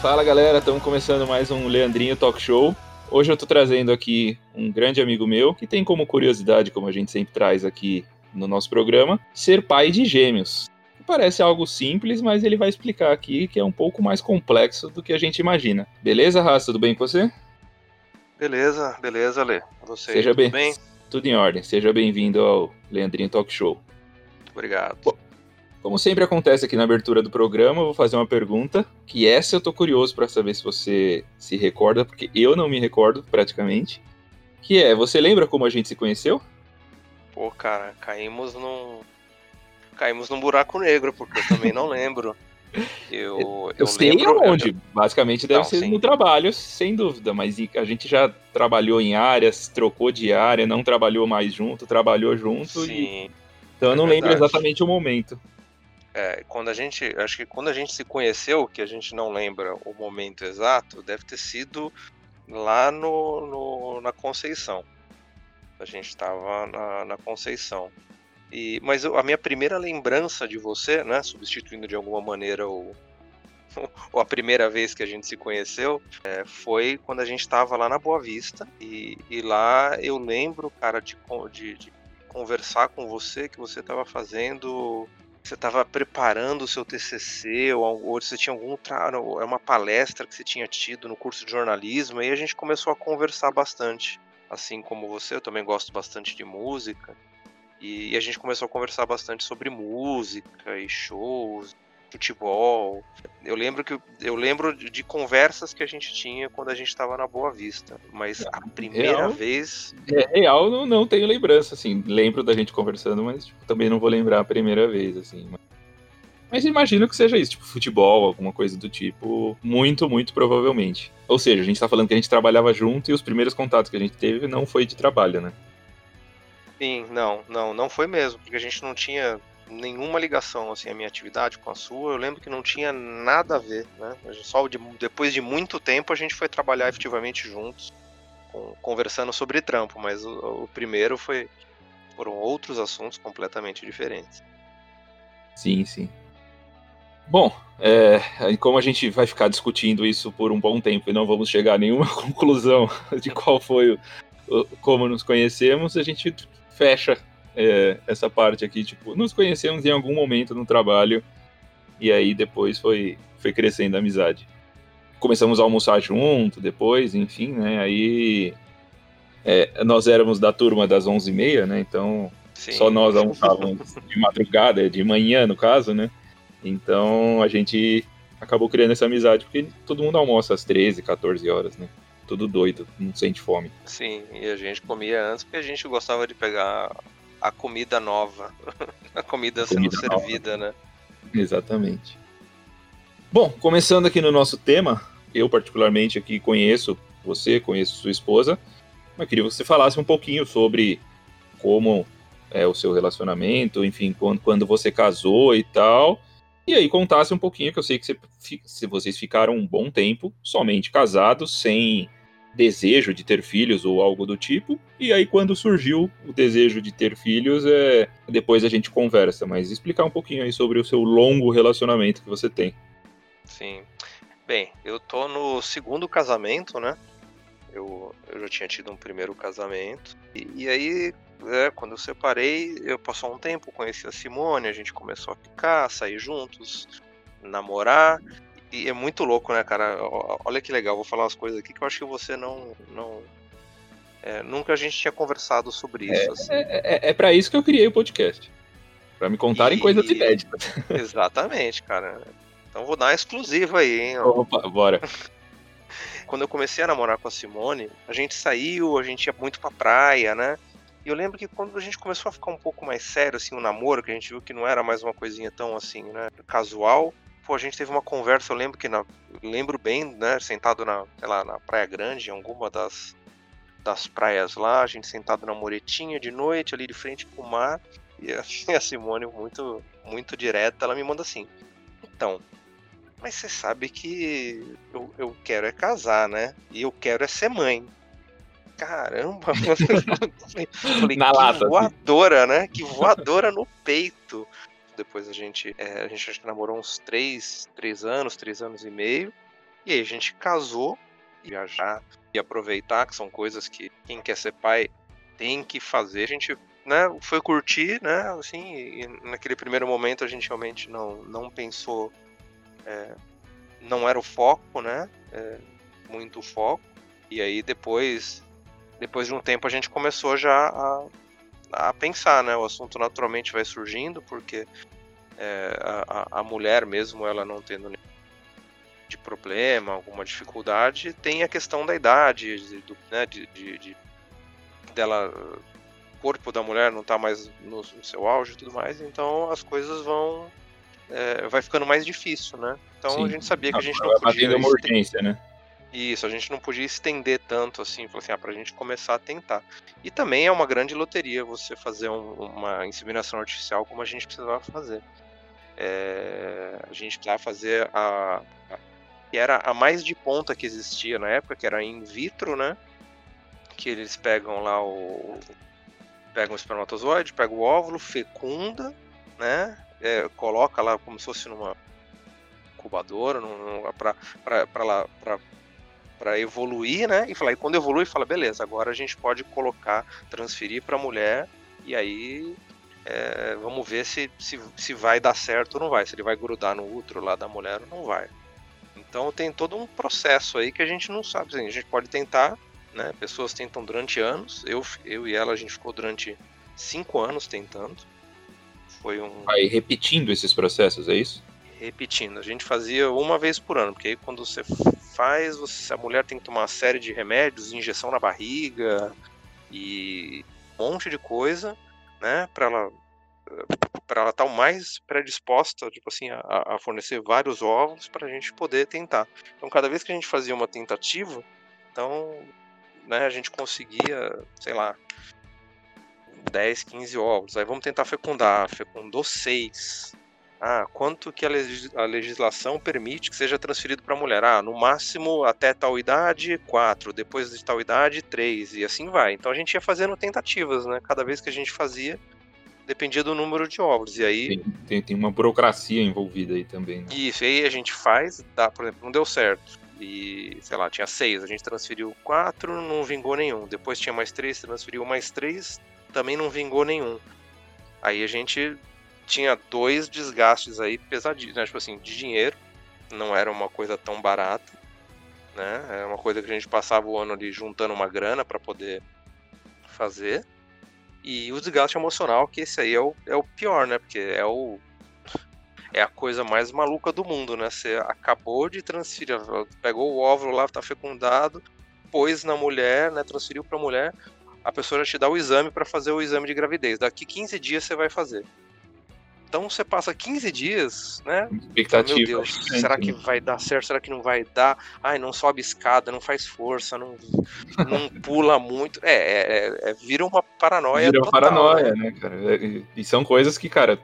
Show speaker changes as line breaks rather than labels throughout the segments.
Fala galera, estamos começando mais um Leandrinho Talk Show. Hoje eu tô trazendo aqui um grande amigo meu que tem como curiosidade, como a gente sempre traz aqui no nosso programa, ser pai de gêmeos. Parece algo simples, mas ele vai explicar aqui que é um pouco mais complexo do que a gente imagina. Beleza, Raça? Tudo bem com você?
Beleza, beleza, Lê. Você,
Seja
tudo
bem,
bem?
Tudo em ordem. Seja bem-vindo ao Leandrinho Talk Show.
Obrigado.
Bom, Como sempre acontece aqui na abertura do programa, eu vou fazer uma pergunta, que essa eu tô curioso para saber se você se recorda, porque eu não me recordo praticamente. Que é, você lembra como a gente se conheceu?
Pô, cara, caímos num. Caímos num buraco negro, porque eu também não lembro. Eu, eu,
Eu, sei
lembro.
aonde. Basicamente deve
Não,
ser
sim.
no trabalho, sem dúvida. Mas e- a gente já trabalhou em áreas, trocou de área, não trabalhou mais junto, trabalhou junto. E,
Sim.
então eu
é
não lembro
verdade.
exatamente o momento.
É, quando a gente. Acho que quando a gente se conheceu, que a gente não lembra o momento exato, deve ter sido lá no, no- na Conceição. A gente estava na, na Conceição. E, mas a minha primeira lembrança de você, né, substituindo de alguma maneira o, a primeira vez que a gente se conheceu, é, foi quando a gente estava lá na Boa Vista. E, e lá eu lembro, cara, de, de- de conversar com você, que você estava fazendo você estava preparando o seu TCC ou, ou você tinha algum é uma palestra que você tinha tido no curso de jornalismo e a gente começou a conversar bastante. Assim como você, eu também gosto bastante de música e, e a gente começou a conversar bastante sobre música e shows, futebol. Eu lembro que eu lembro de conversas que a gente tinha quando a gente estava na Boa Vista, mas a primeira
real?
vez
É real, não, não tenho lembrança, assim. Lembro da gente conversando, mas tipo, também não vou lembrar a primeira vez, assim. Mas, mas imagino que seja isso, tipo, futebol, alguma coisa do tipo. Muito, muito provavelmente. Ou seja, a gente tá falando que a gente trabalhava junto e os primeiros contatos que a gente teve não foi de trabalho, né?
Sim, não, não, não foi mesmo, porque a gente não tinha nenhuma ligação assim a minha atividade com a sua. Eu lembro que não tinha nada a ver, né? Só de- depois de muito tempo a gente foi trabalhar efetivamente juntos, com- conversando sobre trampo, mas o, o primeiro foi foram outros assuntos completamente diferentes.
Sim, sim. Bom, é, como a gente vai ficar discutindo isso por um bom tempo e não vamos chegar a nenhuma conclusão de qual foi o, o- como nos conhecemos, a gente fecha é, essa parte aqui, tipo, nos conhecemos em algum momento no trabalho e aí depois foi, foi crescendo a amizade. Começamos a almoçar junto depois, enfim, né, aí é, nós éramos da turma das 11h30, né, então
Sim.
só nós almoçávamos de madrugada, de manhã, no caso, né? Então a gente acabou criando essa amizade, porque todo mundo almoça às 13, 14 horas, né? Tudo doido, não sente fome.
Sim, e a gente comia antes porque a gente gostava de pegar a comida nova, a comida sendo
Comida nova.
servida, né?
Exatamente. Bom, começando aqui no nosso tema, eu particularmente aqui conheço você, conheço sua esposa, mas queria que você falasse um pouquinho sobre como é o seu relacionamento, enfim, quando, quando você casou e tal. E aí contasse um pouquinho, que eu sei que você se vocês ficaram um bom tempo somente casados, sem desejo de ter filhos ou algo do tipo. E aí quando surgiu o desejo de ter filhos, é, depois a gente conversa, mas explicar um pouquinho aí sobre o seu longo relacionamento que você tem.
Sim. Bem, eu tô no segundo casamento, né? Eu, eu já tinha tido um primeiro casamento. E, e aí, é, quando eu separei, eu passou um tempo, conheci a Simone, a gente começou a ficar, sair juntos, namorar. E é muito louco, né, cara? Olha que legal, vou falar umas coisas aqui que eu acho que você não. não é, nunca a gente tinha conversado sobre isso. assim.
É, é, é para isso que eu criei o podcast. Pra me contarem
E-
coisas inéditas.
Exatamente, cara. Então vou dar uma exclusiva aí, hein?
Opa, bora.
quando eu comecei a namorar com a Simone, a gente saiu, a gente ia muito pra praia, né? E eu lembro que quando a gente começou a ficar um pouco mais sério, assim, o namoro, que a gente viu que não era mais uma coisinha tão, assim, né, casual, pô, a gente teve uma conversa, eu lembro que, na, lembro bem, né, sentado na, sei lá, na Praia Grande, em alguma das, das praias lá, a gente sentado na muretinha de noite, ali de frente pro mar, e a, e a Simone, muito, muito direta, ela me manda assim, então, mas você sabe que eu, eu quero é casar, né? E eu quero é ser mãe. Caramba! Falei,
Na
que
lata, assim.
voadora, né? Que voadora no peito. Depois a gente, é, a gente namorou uns três, três anos, três anos e meio. E aí a gente casou, viajar e aproveitar, que são coisas que quem quer ser pai tem que fazer. A gente né, foi curtir, né, assim, naquele primeiro momento a gente realmente não, não pensou, é, não era o foco, né, é, muito foco, e aí depois, depois de um tempo a gente começou já a, a pensar, né, o assunto naturalmente vai surgindo, porque é, a, a mulher mesmo, ela não tendo de problema, alguma dificuldade, tem a questão da idade, de, né, de, de, de dela corpo da mulher não está mais no, no, seu auge e tudo mais, então as coisas vão é, vai ficando mais difícil, né? Então Sim. a gente sabia que a gente não podia
uma urgência, né?
Isso, a gente não podia estender tanto assim, assim, ah, pra gente começar a tentar. E também é uma grande loteria você fazer um, uma inseminação artificial como a gente precisava fazer. É, a gente precisava fazer a, a que era a mais de ponta que existia na época, que era in vitro, né? Que eles pegam lá o, pega um espermatozoide, pega o óvulo, fecunda, né? É, coloca lá como se fosse numa incubadora, para evoluir, né? E fala, e quando evolui, fala, beleza, agora a gente pode colocar, transferir para mulher e aí é, vamos ver se, se, se vai dar certo ou não vai, se ele vai grudar no útero lá da mulher ou não vai. Então tem todo um processo aí que a gente não sabe. Assim, a gente pode tentar, né? Pessoas tentam durante anos. Eu, eu e ela, a gente ficou durante cinco anos tentando. Foi um.
Vai repetindo esses processos, é isso?
Repetindo. A gente fazia uma vez por ano, porque aí quando você faz, você, a mulher tem que tomar uma série de remédios, injeção na barriga e um monte de coisa, né? Para ela para ela estar tá mais predisposta, tipo assim, a, a fornecer vários ovos para a gente poder tentar. Então, cada vez que a gente fazia uma tentativa, então né, a gente conseguia, sei lá, 10, 15 ovos. Aí vamos tentar fecundar. Fecundou 6. Ah, quanto que a, legislação permite que seja transferido para a mulher? Ah, no máximo até tal idade, 4. Depois de tal idade, 3. E assim vai. Então a gente ia fazendo tentativas, né? Cada vez que a gente fazia, dependia do número de ovos. E aí.
Tem, tem, tem uma burocracia envolvida aí também. Né?
Isso, aí a gente faz, dá, por exemplo, não deu certo e, sei lá, tinha seis, a gente transferiu quatro, não vingou nenhum. Depois tinha mais três, transferiu mais três, também não vingou nenhum. Aí a gente tinha dois desgastes aí pesadíssimos, né? Tipo assim, de dinheiro, não era uma coisa tão barata, né? Era uma coisa que a gente passava o ano ali juntando uma grana para poder fazer. E o desgaste emocional, que esse aí é o, é o pior, né? Porque é o, é a coisa mais maluca do mundo, né? Você acabou de transferir, pegou o óvulo lá, tá fecundado, pôs na mulher, né? Transferiu para a mulher, a pessoa já te dá o exame para fazer o exame de gravidez. Daqui 15 dias você vai fazer. Então você passa 15 dias, né?
Expectativa.
Meu Deus, será que vai dar certo? Será que não vai dar? Ai, não sobe escada, não faz força, não, não pula muito. É, é, é, vira uma paranoia.
Vira uma total, paranoia, né, né cara? E são coisas que, cara,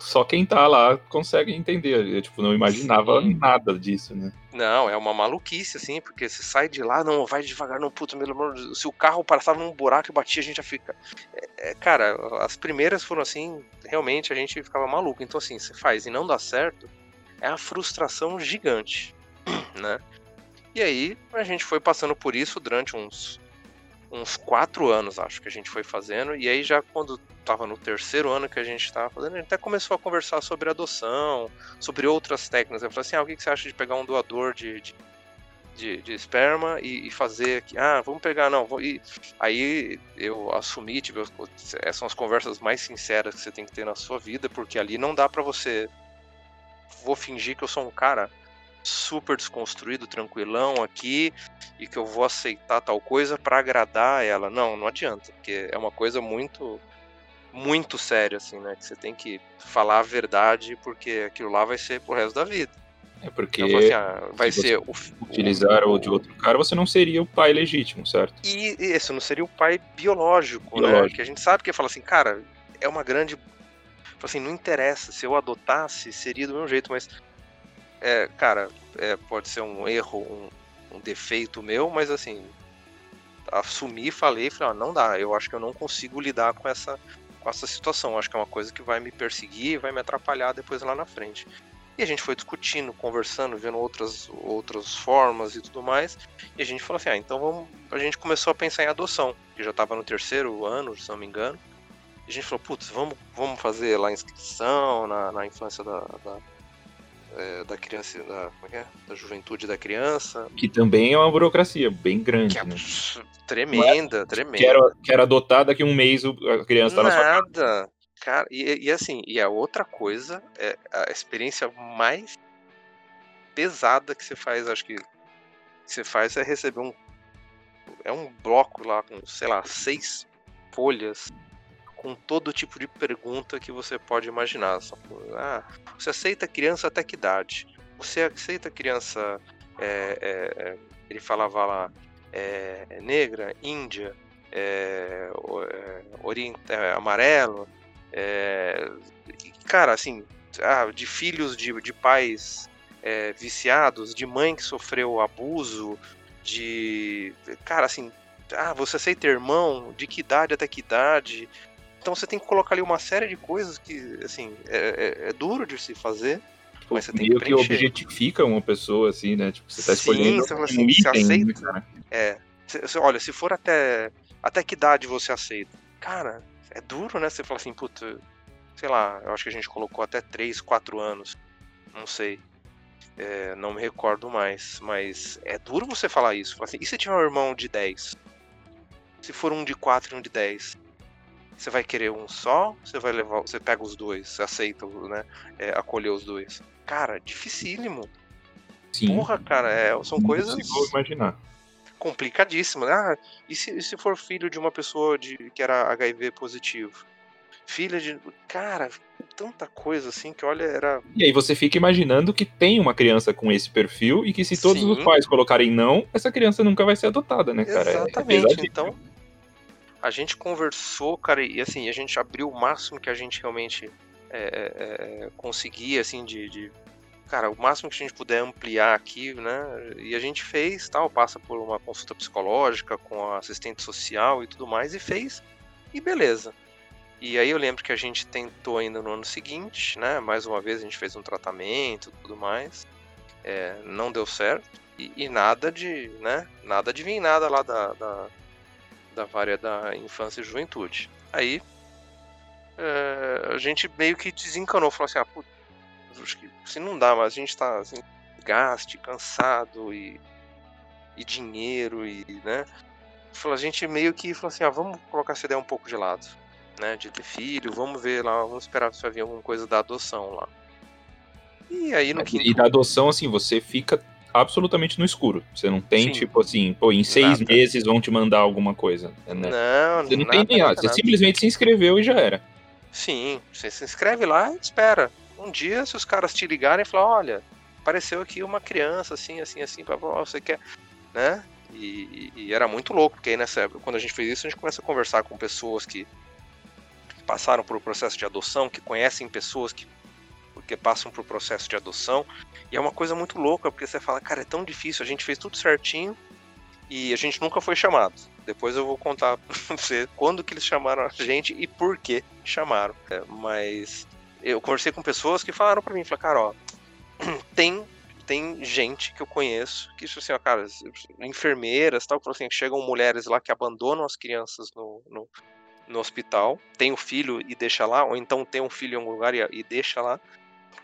só quem tá lá consegue entender. Eu, tipo, não imaginava Sim. nada disso, né?
Não, é uma maluquice, assim, porque você sai de lá, não, vai devagar, não, puta, meu amor, se o carro passava num buraco e batia, a gente já fica. É, é, cara, as primeiras foram assim, realmente a gente ficava maluco. Então, assim, você faz e não dá certo, é a frustração gigante, né? E aí, a gente foi passando por isso durante uns uns quatro anos, acho que a gente foi fazendo. E aí, já quando estava no terceiro ano que a gente estava fazendo, a gente até começou a conversar sobre adoção, sobre outras técnicas. Eu falei assim: ah, o que você acha de pegar um doador de, de, de, de esperma e, e, fazer aqui? Ah, vamos pegar, não. Vou... E aí eu assumi, tipo, essas são as conversas mais sinceras que você tem que ter na sua vida, porque ali não dá para você. Vou fingir que eu sou um cara super desconstruído, tranquilão aqui e que eu vou aceitar tal coisa para agradar ela. Não, não adianta, porque é uma coisa muito muito séria assim, né, que você tem que falar a verdade porque aquilo lá vai ser pro resto da vida.
É porque então, assim, ah, vai ser o, utilizar o, o de outro cara, você não seria o pai legítimo, certo?
E isso não seria o pai biológico, né? biológico. né? Que a gente sabe que fala assim, cara, é uma grande assim, não interessa, se eu adotasse, seria do mesmo jeito, mas é, cara, é, pode ser um erro, um, um, defeito meu, mas assim, assumi, falei, falei, ah, não dá, eu acho que eu não consigo lidar com essa, com essa situação, acho que é uma coisa que vai me perseguir, vai me atrapalhar depois lá na frente. E a gente foi discutindo, conversando, vendo outras, outras formas e tudo mais. E a gente falou assim: ah, então vamos. A gente começou a pensar em adoção, que já estava no terceiro ano, se não me engano. E a gente falou: putz, vamos, vamos fazer lá a inscrição na, na infância da, da, é, da criança, da, é, é da juventude da criança.
Que também é uma burocracia bem grande.
É
né?
Tremenda, tremenda.
Quero, quero adotar daqui a um mês a criança tá
na sua casa. Nada. Cara, e, e, assim, e a outra coisa, é a experiência mais pesada que você faz, acho que, que você faz é receber um. É um bloco lá com, sei lá, seis folhas com todo tipo de pergunta que você pode imaginar. Ah, você aceita criança até que idade? Você aceita criança. É, é, é ele falava lá, é, negra, índia, é, é, orienta, é, amarelo? É, cara, assim, ah, de filhos de, de pais é, viciados, de mãe que sofreu abuso, de. Cara, assim, ah, você aceita irmão? De que idade até que idade? Então você tem que colocar ali uma série de coisas que, assim, é, é, é duro de se fazer. Mas você tem que,
que objetifica uma pessoa, assim, né? Tipo, você tá escolhendo
Sim, você assim, um item, aceita, né? É. olha, se for até. Até que idade você aceita? Cara, é duro, né? Você fala assim, puta, sei lá, eu acho que a gente colocou até 3, 4 anos. Não sei. É, não me recordo mais. Mas é duro você falar isso. Assim, e se tiver um irmão de 10? Se for um de 4 e um de 10? Você vai querer um só? Você vai levar. Você pega os dois, você aceita, né? É, acolher os dois. Cara, dificílimo. Sim. Porra, cara, é, são coisas. Não
imaginar
complicadíssimo. Ah, e se, e se for filho de uma pessoa de, que era HIV positivo? Filha de. Cara, tanta coisa assim que olha, era.
E aí você fica imaginando que tem uma criança com esse perfil e que se todos Sim. os pais colocarem não, essa criança nunca vai ser adotada, né, cara?
É Exatamente. É então, a gente conversou, cara, e assim, a gente abriu o máximo que a gente realmente é, é, é conseguia, assim, de, de cara, o máximo que a gente puder ampliar aqui, né? E a gente fez, tal, passa por uma consulta psicológica com a assistente social e tudo mais, e fez, e beleza. E aí eu lembro que a gente tentou ainda no ano seguinte, né? Mais uma vez a gente fez um tratamento tudo mais. É, não deu certo. E, e, nada de, né? Nada de vir nada lá da, da, da vária da infância e juventude. Aí é, a gente meio que desencanou, falou assim, ah, putz, acho que assim, não dá, mas a gente tá assim, gaste, cansado e, e dinheiro e, né? A gente meio que falou assim, ah, vamos colocar essa ideia um pouco de lado, né? De ter filho, vamos ver lá, vamos esperar se vai vir alguma coisa da adoção lá. E aí no
quinto... E da adoção, assim, você fica absolutamente no escuro. Você não tem, Sim. tipo assim, pô, em seis nada. meses vão te mandar alguma coisa. Né?
Não,
você não nada, tem nem. Nada, você simplesmente se inscreveu e já era.
Sim, você se inscreve lá e espera um dia, se os caras te ligarem e falar, olha, apareceu aqui uma criança, assim, assim, assim, pra, você quer, né? E, e, era muito louco, porque aí nessa época, quando a gente fez isso, a gente começa a conversar com pessoas que passaram por o processo de adoção, que conhecem pessoas que, que passam por processo de adoção, e é uma coisa muito louca, porque você fala, cara, é tão difícil, a gente fez tudo certinho e a gente nunca foi chamado. Depois eu vou contar pra você quando que eles chamaram a gente e por que chamaram. É, mas eu conversei com pessoas que falaram para mim, falaram, cara, ó, tem tem gente que eu conheço que isso assim, ó, cara, enfermeiras, tal, assim, chegam mulheres lá que abandonam as crianças no, no, no, hospital, tem o filho e deixa lá, ou então tem um filho em algum lugar e, e deixa lá,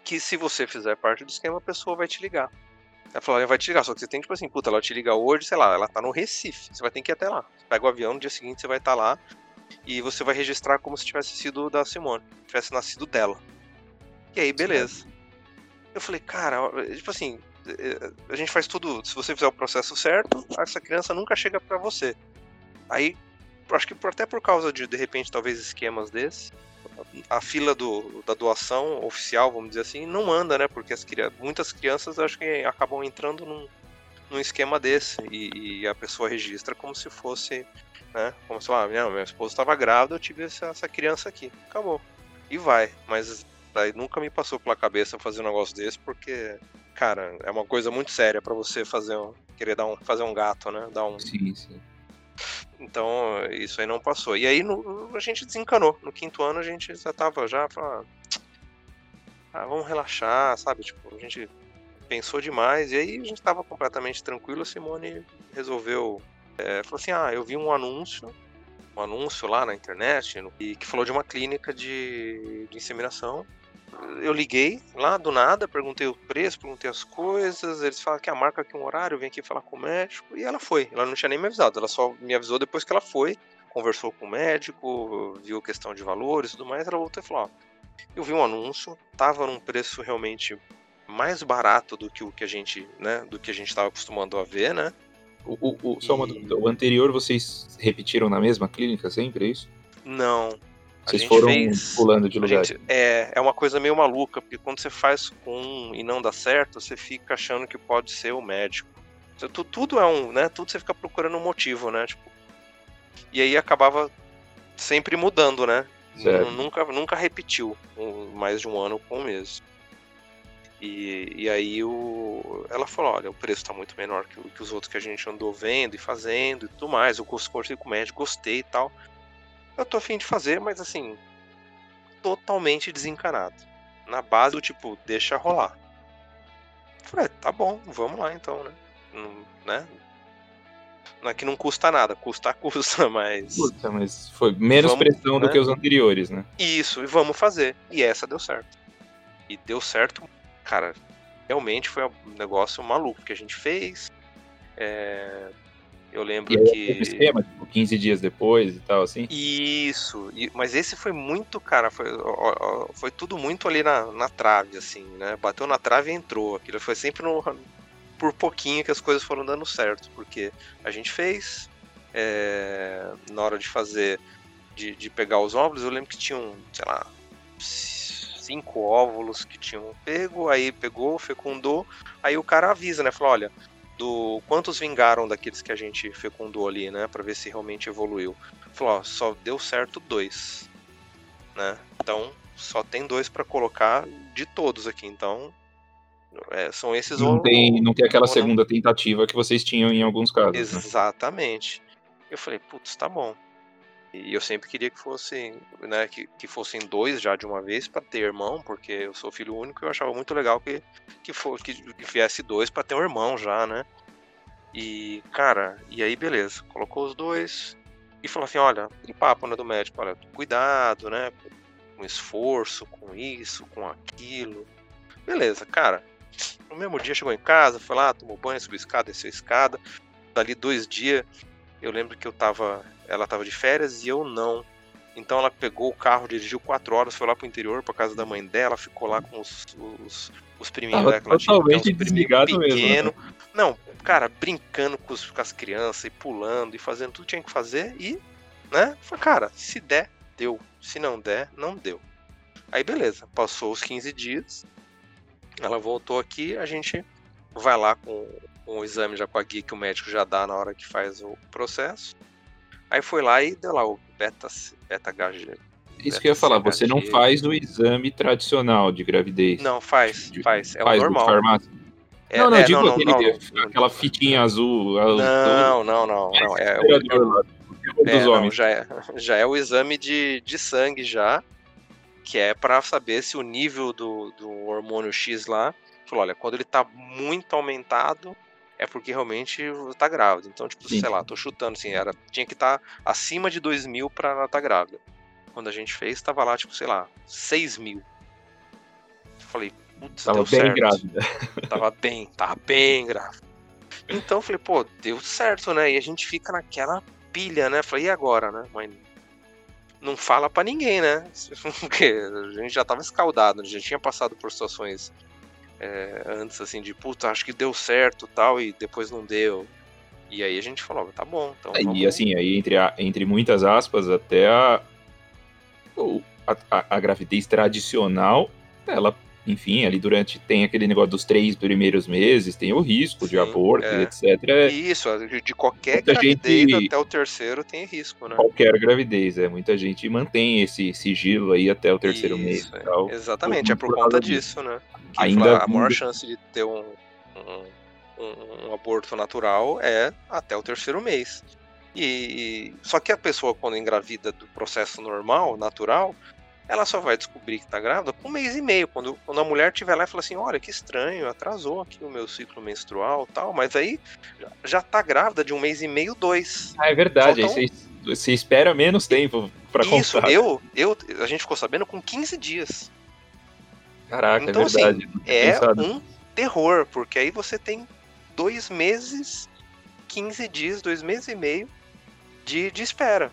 que se você fizer parte do esquema, a pessoa vai te ligar. Ela falou, ela vai te ligar, só que você tem, tipo assim, puta, ela te liga hoje, sei lá, ela tá no Recife, você vai ter que ir até lá. Você pega o avião, no dia seguinte você vai estar tá lá, e você vai registrar como se tivesse sido da Simone, tivesse nascido dela. E aí, beleza. Sim. Eu falei, cara, tipo assim, eh, a gente faz tudo, se você fizer o processo certo, essa criança nunca chega para você. Aí, acho que até por causa de, de repente, talvez esquemas desses, a fila do, da doação oficial, vamos dizer assim, não anda, né? Porque as, muitas crianças acho que acabam entrando num, num esquema desse e, e, a pessoa registra como se fosse né? Como se ah, minha, minha esposa estava grávida, eu tive essa, essa, criança aqui. Acabou. E vai. Mas daí nunca me passou pela cabeça fazer um negócio desse, porque, cara, é uma coisa muito séria para você fazer um, querer dar um, fazer um gato, né? Dar um.
Sim, sim.
Então, isso aí não passou. E aí no, a gente desencanou. No quinto ano a gente já tava já. Falando, ah, vamos relaxar, sabe? Tipo, a gente pensou demais. E aí a gente tava completamente tranquilo. A Simone resolveu. É, falou assim: ah, eu vi um anúncio. Um anúncio lá na internet e que falou de uma clínica de, de inseminação eu liguei lá do nada, perguntei o preço, perguntei as coisas. Eles falaram que a marca aqui um horário, vem aqui falar com o médico. E ela foi. Ela não tinha nem me avisado, ela só me avisou depois que ela foi. Conversou com o médico, viu questão de valores e tudo mais. Ela voltou e falou: Ó, eu vi um anúncio, tava num preço realmente mais barato do que o que a gente, né, do que a gente estava acostumado a ver, né?
O, o, o só uma dúvida, o anterior vocês repetiram na mesma clínica sempre, é isso?
Não,
vocês foram fez, pulando de lugar.
Gente, é, é uma coisa meio maluca, porque quando você faz com um e não dá certo, você fica achando que pode ser o médico. Tudo, tudo é um, né? Tudo você fica procurando um motivo, né? Tipo, e aí acabava sempre mudando, né? Nunca, nunca repetiu mais de um ano com o mesmo. E, e aí o, ela falou, olha, o preço está muito menor que, que, os outros que a gente andou vendo e fazendo e tudo mais. Eu conversei com o médico, gostei e tal. Eu tô afim de fazer, mas assim, totalmente desencanado. Na base do tipo, deixa rolar. Falei, tá bom, vamos lá então, né? Não, né? Não é que não custa nada, custa custa, mas.
Custa, mas foi menos vamos, pressão né? do que os anteriores, né?
Isso, e vamos fazer. E essa deu certo. E deu certo, cara. Realmente foi um negócio maluco que a gente fez. É, eu lembro e que.
Esquema, tipo, 15 dias depois e tal, assim.
Isso, mas esse foi muito, cara, foi, foi tudo muito ali na, na trave, assim, né? Bateu na trave e entrou. Aquilo foi sempre no, por pouquinho que as coisas foram dando certo, porque a gente fez. É, na hora de fazer, de, de pegar os óvulos, eu lembro que tinham, sei lá, cinco óvulos que tinham pego, aí pegou, fecundou, aí o cara avisa, né? Falou, olha, do quantos vingaram daqueles que a gente fecundou ali, né, para ver se realmente evoluiu. Falou, ó, só deu certo dois, né? Então só tem dois para colocar de todos aqui. Então é, são esses.
Não tem, não tem aquela segunda tentativa que vocês tinham em alguns casos. Né?
Exatamente. Né? Eu falei, putz, tá bom. E eu sempre queria que fosse, né, que, que fossem dois já de uma vez para ter irmão, porque eu sou filho único e eu achava muito legal que que for, que, que viesse dois para ter um irmão já, né? E cara, e aí beleza, colocou os dois e falou assim, olha, e papo né, do médico, olha, cuidado, né, com esforço, com isso, com aquilo. Beleza, cara. No mesmo dia chegou em casa, foi lá, tomou banho, subiu escada, desceu escada. Dali dois dias, eu lembro que eu tava ela estava de férias e eu não. Então ela pegou o carro, dirigiu quatro horas, foi lá pro interior, pra casa da mãe dela, ficou lá com os, os, os priminhos
dela. Que ela totalmente tinha, desligado
pequeno. mesmo. Né? Não, cara, brincando com, os, com as crianças e pulando e fazendo tudo que tinha que fazer e, né? Foi, cara, se der, deu. Se não der, não deu. Aí beleza, passou os 15 dias, ela voltou aqui, a gente vai lá com, com o exame já com a guia que o médico já dá na hora que faz o processo. Aí foi lá e deu lá o beta, beta HG.
Isso que eu ia falar, você não faz o exame tradicional de gravidez.
Não, faz, faz. É faz o normal.
Farmácia. É, não, não, é, digo não, aquele, não, aquela fitinha azul.
Não, não, não, não. É, o, é, não, já, é, já é o exame de, de sangue já, que é para saber se o nível do, do hormônio X lá, falou, olha, quando ele tá muito aumentado, é porque realmente tá grávida. Então, tipo, Sim. sei lá, tô chutando assim, era, tinha que estar tá acima de 2 mil pra ela estar tá grávida. Quando a gente fez, tava lá, tipo, sei lá, 6 mil. Falei, putz, tava deu bem certo. grávida. Tava bem, tava bem grávida. Então, falei, pô, deu certo, né? E a gente fica naquela pilha, né? Falei, e agora, né? Mas não fala para ninguém, né? Porque a gente já tava escaldado, já tinha passado por situações é, antes, assim, de puta, acho que deu certo tal, e depois não deu. E aí a gente falou, tá bom. Então
é. E assim, aí entre, a, entre muitas aspas, até a, a, a, a gravidez tradicional, ela enfim, ali durante tem aquele negócio dos três primeiros meses, tem o risco Sim, de aborto, é. etc.
Isso, de qualquer muita gravidez gente, até o terceiro tem risco, né?
Qualquer gravidez, é. Muita gente mantém esse sigilo aí até o terceiro Isso, mês.
É. Tal, Exatamente, é por conta disso, né? Que Ainda a maior chance de ter um, um, um, aborto natural é até o terceiro mês. E só que a pessoa quando engravida do processo normal, natural, ela só vai descobrir que tá grávida com um mês e meio, quando, quando a mulher estiver lá e fala assim, olha, que estranho, atrasou aqui o meu ciclo menstrual tal, mas aí já tá grávida de um mês e meio, dois.
Ah, é verdade, aí você, você espera menos tempo pra
Isso,
contar.
eu, eu, a gente ficou sabendo com 15 dias.
Caraca,
Então,
é verdade. tinha
É
pensado.
um terror, porque aí você tem dois meses, 15 dias, dois meses e meio de, de espera.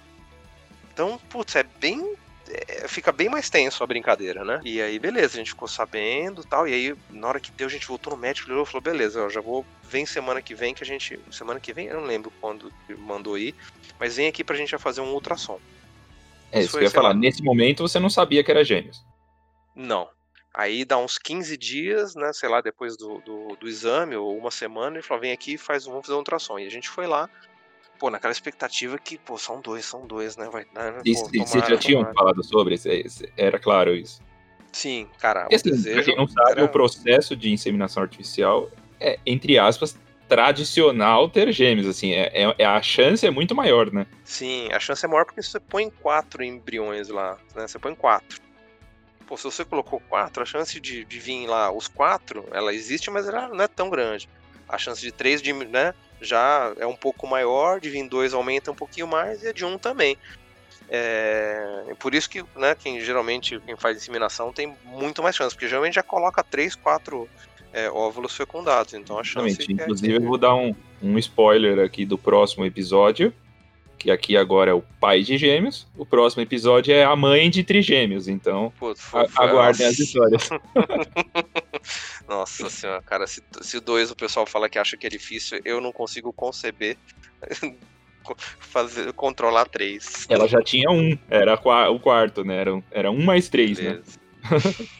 Então, putz, é bem. É, fica bem mais tenso a brincadeira, né? E aí, beleza, a gente ficou sabendo e tal. E aí, na hora que deu, a gente voltou no médico e falou: beleza, eu já vou. Vem semana que vem que a gente. Semana que vem, eu não lembro quando mandou ir. Mas vem aqui pra gente já fazer um ultrassom.
É isso
foi,
que eu ia
sei lá.
falar. Nesse momento você não sabia que era gêmeos.
Não. Aí dá uns 15 dias, né? Sei lá, depois do, do, do exame, ou uma semana, ele falou: vem aqui e faz, vamos fazer um ultrassom. E a gente foi lá, pô, naquela expectativa que, pô, são dois, são dois, né? Vai dar, né?
E vocês já tinham falado sobre isso? É, Era claro isso.
Sim, cara,
E
o
assim, pra
desejo.
quem não sabe,
era-
o processo de inseminação artificial é, entre aspas, tradicional ter gêmeos, assim, é, é- é- a chance é muito maior, né?
Sim, a chance é maior porque você põe quatro embriões lá, né? Você põe quatro. Pô, se você colocou quatro, a chance de, de vir lá os quatro, ela existe, mas ela não é tão grande. A chance de três, de, né, já é um pouco maior, de vir dois aumenta um pouquinho mais, e a de um também. É, por isso que, né, quem geralmente, quem faz inseminação tem muito mais chance, porque geralmente já coloca três, quatro é, óvulos fecundados, então a chance
Exatamente.
é-
Inclusive, eu vou dar um, um spoiler aqui do próximo episódio, que aqui agora é o pai de gêmeos, o próximo episódio é a mãe de trigêmeos, então
foi-
aguardem as histórias.
Nossa senhora, cara, se, se dois o pessoal fala que acha que é difícil, eu não consigo conceber co- fazer, controlar três.
Ela já tinha um, era o quarto, né? Era, um- era um mais três, né?
Beleza.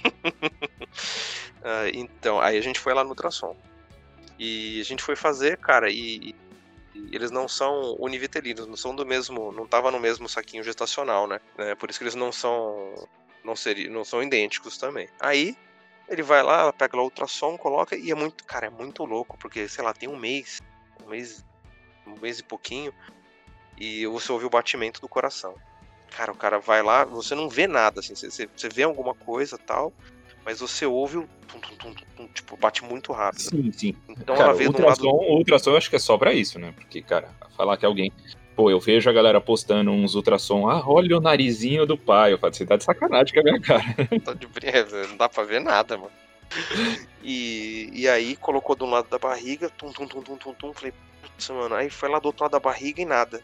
Ah, então, aí a gente foi lá no ultrassom. E a gente foi fazer, cara, e, e eles não são univitelinos, não são do mesmo, não tava no mesmo saquinho gestacional, né? É, por isso que eles não são, não seriam, não são idênticos também. Aí ele vai lá, ela pega o ultrassom, coloca e é muito, cara, é muito louco porque sei lá tem um mês, um mês, um mês e pouquinho e você ouve o batimento do coração. Cara, o cara vai lá, você não vê nada, assim, você, você- vê alguma coisa tal, mas você ouve o tum, tum, tum, tipo, bate muito rápido.
Sim, sim.
Então
cara,
ela veio um lado.
ultrassom, o ultrassom eu acho que é só pra isso, né? Porque, cara, falar que alguém. Pô, eu vejo a galera postando uns ultrassom, ah, olha o narizinho do pai. Eu falo, você tá de sacanagem com a minha cara.
Tá de é, não dá pra ver nada, mano. E, e aí colocou de um lado da barriga, tum, tum, tum, tum, tum, tum. Falei, putz, mano. Aí foi lá do outro lado da barriga e nada.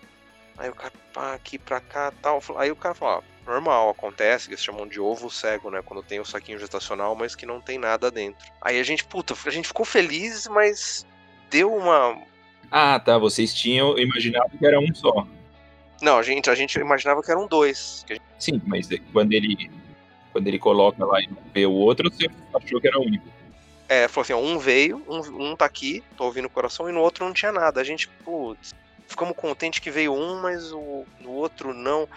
Aí o cara, pá, aqui pra cá tal. Aí o cara falou, ó, normal, acontece, que eles chamam de ovo cego, né? Quando tem o saquinho gestacional, mas que não tem nada dentro. Aí a gente, puta, a gente ficou feliz, mas deu uma.
Ah, tá. Vocês tinham imaginado que era um só.
Não, a gente, a gente imaginava que eram dois. que gente-
Sim, mas é- quando ele. Quando ele coloca lá e não vê o outro, você achou que era único.
É, falou assim, ó, um veio, um, um tá aqui, tô ouvindo o coração, e no outro não tinha nada. A gente, putz, ficamos contentes que veio um, mas o, no outro não.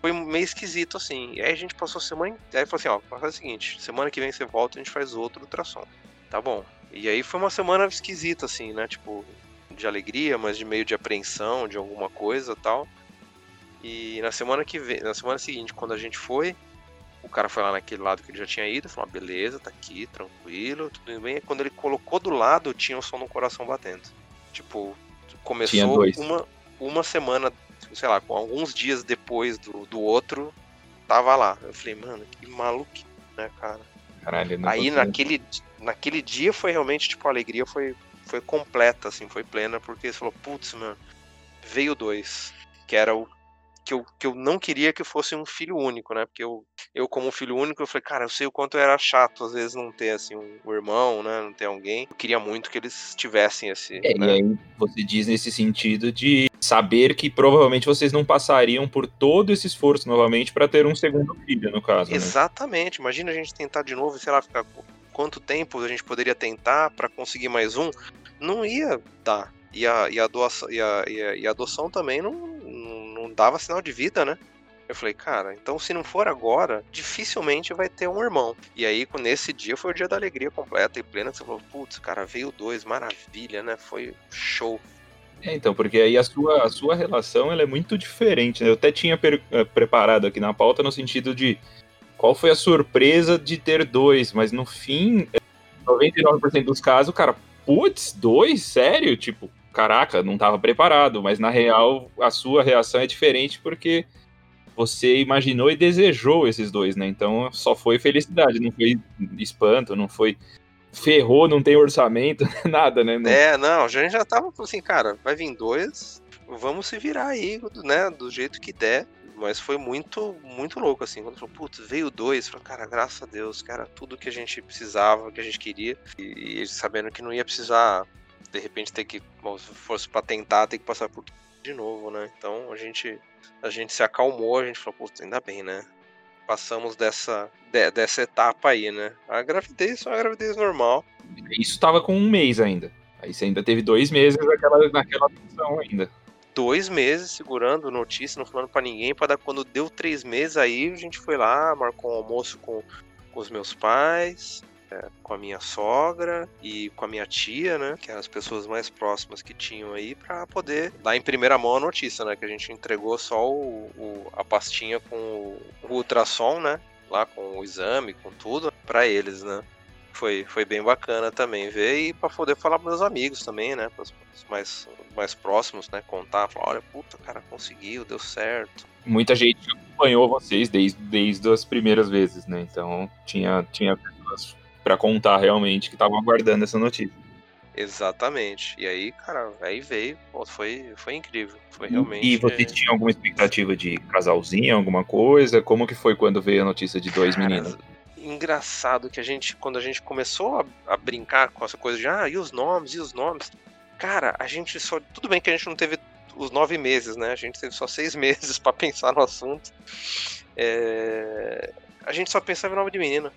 Foi meio esquisito, assim. E aí a gente passou a semana. Aí falou assim, ó, faz o seguinte, semana que vem você volta e a gente faz outro ultrassom. Tá bom. E aí foi uma semana esquisita, assim, né? Tipo, de alegria, mas de meio de apreensão de alguma coisa tal. E na semana que vem, na semana seguinte, quando a gente foi, o cara foi lá naquele lado que ele já tinha ido, falou, ah, beleza, tá aqui, tranquilo, tudo bem. E quando ele colocou do lado, tinha o som do coração batendo. Tipo, começou uma, uma semana, sei lá, com alguns dias depois do, do outro, tava lá. Eu falei, mano, que maluco, né, cara?
Caralho,
Aí naquele, naquele dia foi realmente, tipo, a alegria foi, foi completa, assim, foi plena, porque você falou, putz, mano, veio dois, que era o que eu, que eu não queria que fosse um filho único, né? Porque eu, eu como filho único, eu falei, cara, eu sei o quanto era chato, às vezes, não ter, assim, um, um irmão, né? Não ter alguém. Eu queria muito que eles tivessem esse,
É,
né?
E aí você diz nesse sentido de saber que provavelmente vocês não passariam por todo esse esforço novamente pra ter um segundo filho, no caso. Né?
Exatamente. Imagina a gente tentar de novo, sei lá, ficar qu- quanto tempo a gente poderia tentar pra conseguir mais um. Não ia dar. E a, e a, doação, e a, e a, adoção também não, não, não dava sinal de vida, né? Eu falei, cara, então se não for agora, dificilmente vai ter um irmão. E aí, nesse dia, foi o dia da alegria completa e plena, que você falou, putz, cara, veio dois, maravilha, né? Foi show.
É, então, porque aí a sua, a sua relação ela é muito diferente. Né? Eu até tinha eh, preparado aqui na pauta no sentido de qual foi a surpresa de ter dois, mas no fim, 99% dos casos, cara, putz, dois? Sério? Tipo, caraca, não estava preparado, mas na real a sua reação é diferente porque você imaginou e desejou esses dois, né? Então só foi felicidade, não foi espanto, não foi ferrou, não tem orçamento, nada, né?
É, não, a gente já tava assim, cara, vai vir dois, vamos se virar aí, né, do jeito que der. Mas foi muito, muito louco, assim. Quando falou, putz, veio dois. Falei, cara, graças a Deus, cara, tudo que a gente precisava, que a gente queria. E, e sabendo que não ia precisar, de repente, ter que, se fosse pra tentar, ter que passar por de novo, né? Então a gente, a gente se acalmou, a gente falou, putz, ainda bem, né? Passamos dessa, de, dessa etapa aí, né? A gravidez é uma gravidez normal.
Isso tava com um mês ainda. Aí você ainda teve dois meses naquela, naquela função ainda
dois meses segurando notícia, não falando para ninguém, para dar quando deu três meses aí a gente foi lá, marcou um almoço com, com os meus pais, é, com a minha sogra e com a minha tia, né, que eram as pessoas mais próximas que tinham aí, para poder dar em primeira mão a notícia, né, que a gente entregou só o, o a pastinha com o, o ultrassom, né, lá com o exame, com tudo, para eles, né foi, foi bem bacana também ver e para poder falar para meus amigos também, né? Para os mais, mais próximos, né? Contar, falar, olha, puta, cara, conseguiu, deu certo.
Muita gente acompanhou vocês desde, desde as primeiras vezes, né? Então tinha, tinha pessoas para contar realmente que estavam aguardando essa notícia.
Exatamente. E aí, cara, aí veio, foi, foi incrível. Foi realmente.
E você tinha alguma expectativa de casalzinho, alguma coisa? Como que foi quando veio a notícia de dois cara, meninos?
Engraçado que a gente, quando a gente começou a, a, brincar com essa coisa de ah, e os nomes, e os nomes, cara, a gente só. Tudo bem que a gente não teve os nove meses, né? A gente teve só seis meses para pensar no assunto. É... A gente só pensava em nome de menina.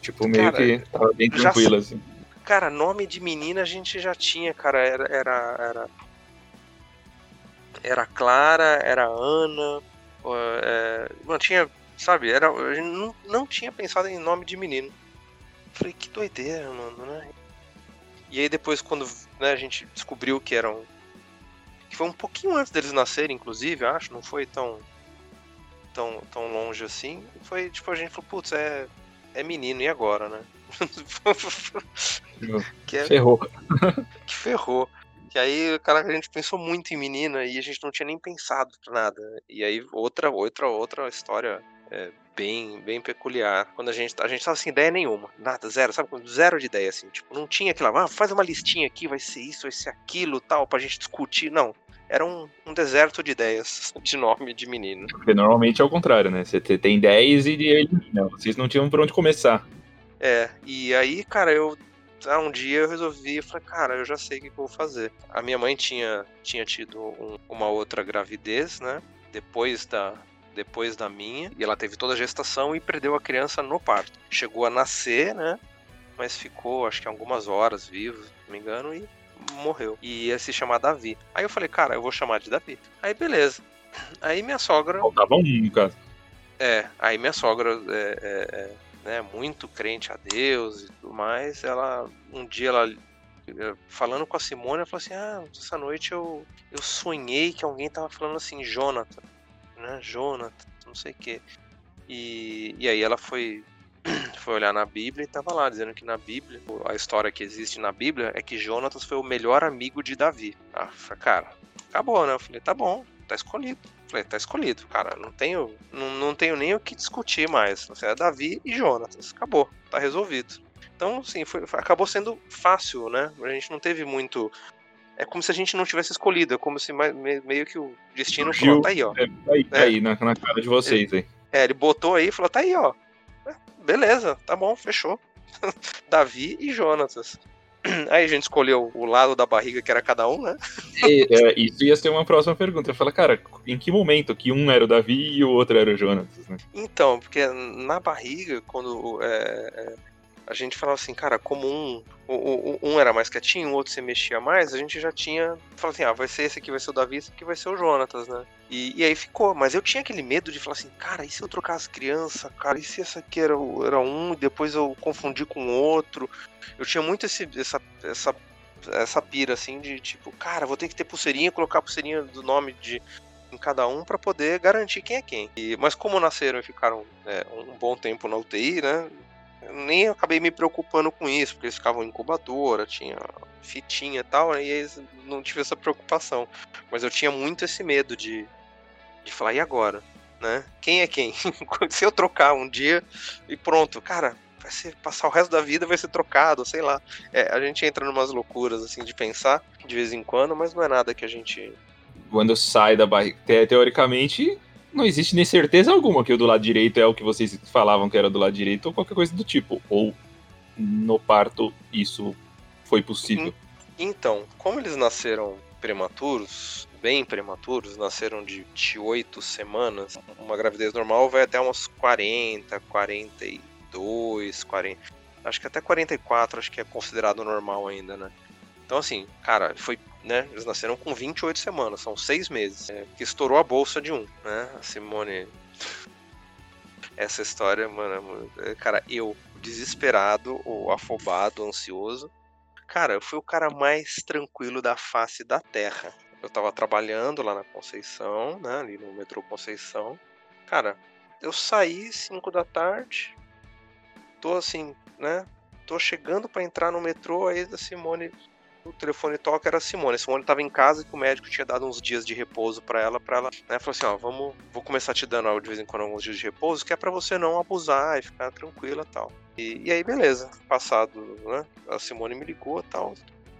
Tipo, meio cara, que tava bem tranquilo, já, assim.
Cara, nome de menina a gente já tinha, cara. Era. Era, era, era Clara, era Ana. É, não tinha Sabe, era, eu não, não tinha pensado em nome de menino. Falei, que doideira, mano, né? E aí depois, quando né, a gente descobriu que eram. Que foi um pouquinho antes deles nascerem, inclusive, acho, não foi tão. tão, tão longe assim. Foi tipo, a gente falou, putz, é, é menino, e agora, né?
que é, ferrou.
que ferrou. Que aí, cara, a gente pensou muito em menina e a gente não tinha nem pensado pra nada. E aí, outra, outra, outra história é, bem, bem peculiar. Quando a gente, a gente tava sem ideia nenhuma, nada, zero, sabe? Zero de ideia, assim. Tipo, não tinha aquela, ah, faz uma listinha aqui, vai ser isso, vai ser aquilo, tal, pra gente discutir. Não. Era um, um deserto de ideias de nome de menino.
Porque normalmente é o contrário, né? Você tem 10 e elimina. Vocês não tinham por onde começar.
É, e aí, cara, eu ah, um dia eu resolvi, eu falei, cara, eu já sei o que eu vou fazer. A minha mãe tinha, tinha tido um, uma outra gravidez, né? Depois da, depois da minha, e ela teve toda a gestação e perdeu a criança no parto. Chegou a nascer, né? Mas ficou, acho que algumas horas vivo, se não me engano, e morreu. E ia se chamar Davi. Aí eu falei, cara, eu vou chamar de Davi. Aí beleza. Aí minha sogra.
Faltava um, caso.
É, aí minha sogra é, é, é né, muito crente a Deus e tudo mais, ela um dia ela é, falando com a Simone, ela falou assim: "Ah, essa noite eu eu sonhei que alguém tava falando assim, Jonathan" né? Jonathan, não sei o quê. E, e aí ela foi, foi olhar na Bíblia e tava lá, dizendo que na Bíblia, a história que existe na Bíblia é que Jonatas foi o melhor amigo de Davi. Ah, cara, acabou, né? Eu falei, tá bom, tá escolhido. Eu falei, tá escolhido, cara, não tenho, não, não tenho nem o que discutir mais. É Davi e Jonatas, acabou, tá resolvido. Então, sim, foi, acabou sendo fácil, né? A gente não teve muito é como se a gente não tivesse escolhido, é como se meio que o destino falou, tá aí, ó.
É, tá aí, tá é. aí na, na, cara de vocês,
aí. É, ele botou aí e falou, tá aí, ó. É, beleza, tá bom, fechou. Davi e Jonatas. Aí a gente escolheu o lado da barriga que era cada um, né?
é, isso ia ser uma próxima pergunta. Eu falo, cara, em que momento que um era o Davi e o outro era o Jonatas, né?
Então, porque na barriga, quando é, é a gente falava assim, cara, como um, um, um era mais quietinho, o outro se mexia mais, a gente já tinha. Falava assim, ah, vai ser esse aqui, vai ser o Davi, esse aqui vai ser o Jonatas, né? E, e aí ficou. Mas eu tinha aquele medo de falar assim, cara, e se eu trocar as crianças, cara, e se essa aqui era, era um e depois eu confundi com outro? Eu tinha muito esse, essa, essa, essa pira, assim, de tipo, cara, vou ter que ter pulseirinha, colocar a pulseirinha do nome de em cada um para poder garantir quem é quem. E, mas como nasceram e ficaram é, um bom tempo na UTI, né? Nem acabei me preocupando com isso, porque eles ficavam em incubadora, tinha fitinha e tal, e eles não tive essa preocupação. Mas eu tinha muito esse medo de, de falar, e agora? Né? Quem é quem? Se eu trocar um dia e pronto, cara, vai ser passar o resto da vida vai ser trocado, sei lá. É, a gente entra numas loucuras assim de pensar de vez em quando, mas não é nada que a gente
quando sai da barriga, teoricamente não existe nem certeza alguma que o do lado direito é o que vocês falavam que era do lado direito ou qualquer coisa do tipo. Ou no parto isso foi possível.
Então, como eles nasceram prematuros, bem prematuros, nasceram de, de 8 semanas, uma gravidez normal vai até umas 40, 42, 40. Acho que até 44 acho que é considerado normal ainda, né? Então, assim, cara, foi né? Eles nasceram com 28 semanas, são seis meses. É, que estourou a bolsa de um, né? A Simone. Essa história, mano, é, cara, eu, desesperado, ou afobado, ansioso. Cara, eu fui o cara mais tranquilo da face da terra. Eu tava trabalhando lá na Conceição, né? Ali no metrô Conceição. Cara, eu saí 5 da tarde. Tô assim, né? Tô chegando para entrar no metrô, aí a Simone o telefone toca era a Simone. A Simone estava em casa e o médico tinha dado uns dias de repouso para ela, para ela, né? Falou assim, ó, vamos, vou começar te dando de vez em quando alguns dias de repouso, que é para você não abusar e ficar tranquila, tal. E, e aí beleza, passado, né? A Simone me ligou, tal.